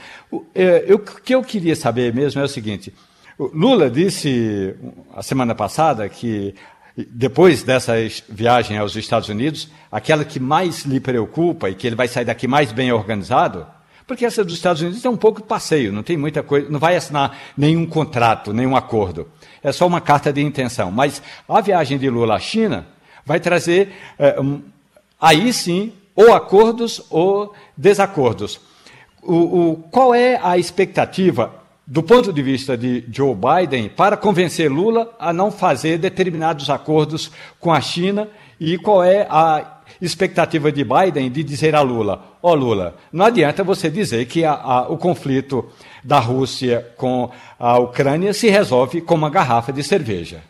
é, eu, o que eu queria saber mesmo é o seguinte: Lula disse a semana passada que depois dessa viagem aos Estados Unidos, aquela que mais lhe preocupa e que ele vai sair daqui mais bem organizado porque essa dos Estados Unidos é um pouco passeio, não tem muita coisa, não vai assinar nenhum contrato, nenhum acordo. É só uma carta de intenção. Mas a viagem de Lula à China vai trazer, é, aí sim, ou acordos ou desacordos. O, o, qual é a expectativa, do ponto de vista de Joe Biden, para convencer Lula a não fazer determinados acordos com a China e qual é a expectativa de Biden de dizer a Lula: Ó oh, Lula, não adianta você dizer que a, a, o conflito da Rússia com a Ucrânia se resolve com uma garrafa de cerveja.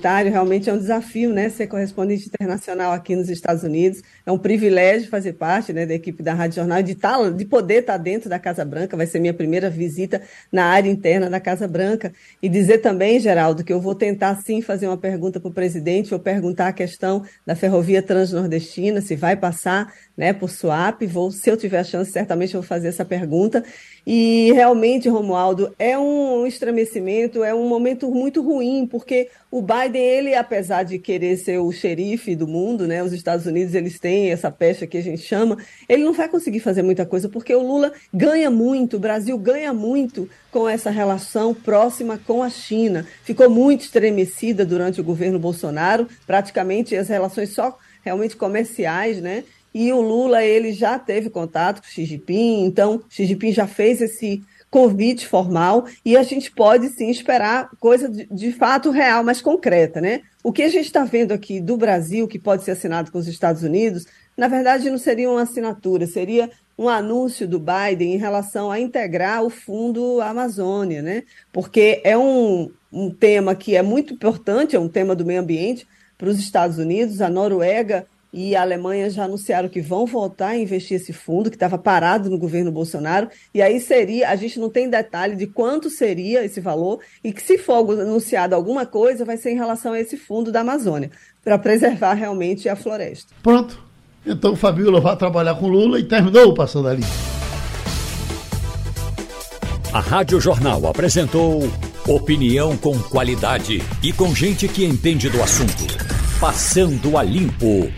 Realmente é um desafio, né, ser correspondente internacional aqui nos Estados Unidos. É um privilégio fazer parte né, da equipe da Rádio Jornal, de, tá, de poder estar dentro da Casa Branca. Vai ser minha primeira visita na área interna da Casa Branca. E dizer também, Geraldo, que eu vou tentar sim fazer uma pergunta para o presidente, vou perguntar a questão da ferrovia transnordestina, se vai passar né, por swap. Vou, se eu tiver a chance, certamente vou fazer essa pergunta. E realmente, Romualdo, é um estremecimento, é um momento muito ruim, porque o Biden, ele, apesar de querer ser o xerife do mundo, né, os Estados Unidos, eles têm essa pecha que a gente chama, ele não vai conseguir fazer muita coisa, porque o Lula ganha muito, o Brasil ganha muito com essa relação próxima com a China. Ficou muito estremecida durante o governo Bolsonaro, praticamente as relações só realmente comerciais, né? E o Lula, ele já teve contato com o Xi Jinping, então Xi Jinping já fez esse convite formal e a gente pode sim esperar coisa de, de fato real, mais concreta, né? O que a gente está vendo aqui do Brasil, que pode ser assinado com os Estados Unidos, na verdade não seria uma assinatura, seria um anúncio do Biden em relação a integrar o Fundo Amazônia, né? Porque é um, um tema que é muito importante, é um tema do meio ambiente para os Estados Unidos. A Noruega e a Alemanha já anunciaram que vão voltar a investir esse fundo, que estava parado no governo Bolsonaro, e aí seria, a gente não tem detalhe de quanto seria esse valor, e que se for anunciado alguma coisa, vai ser em relação a esse fundo da Amazônia, para preservar realmente a floresta. Pronto. Então Fabiola vai trabalhar com Lula e terminou o Passando a Limpo. A Rádio Jornal apresentou opinião com qualidade e com gente que entende do assunto. Passando a Limpo.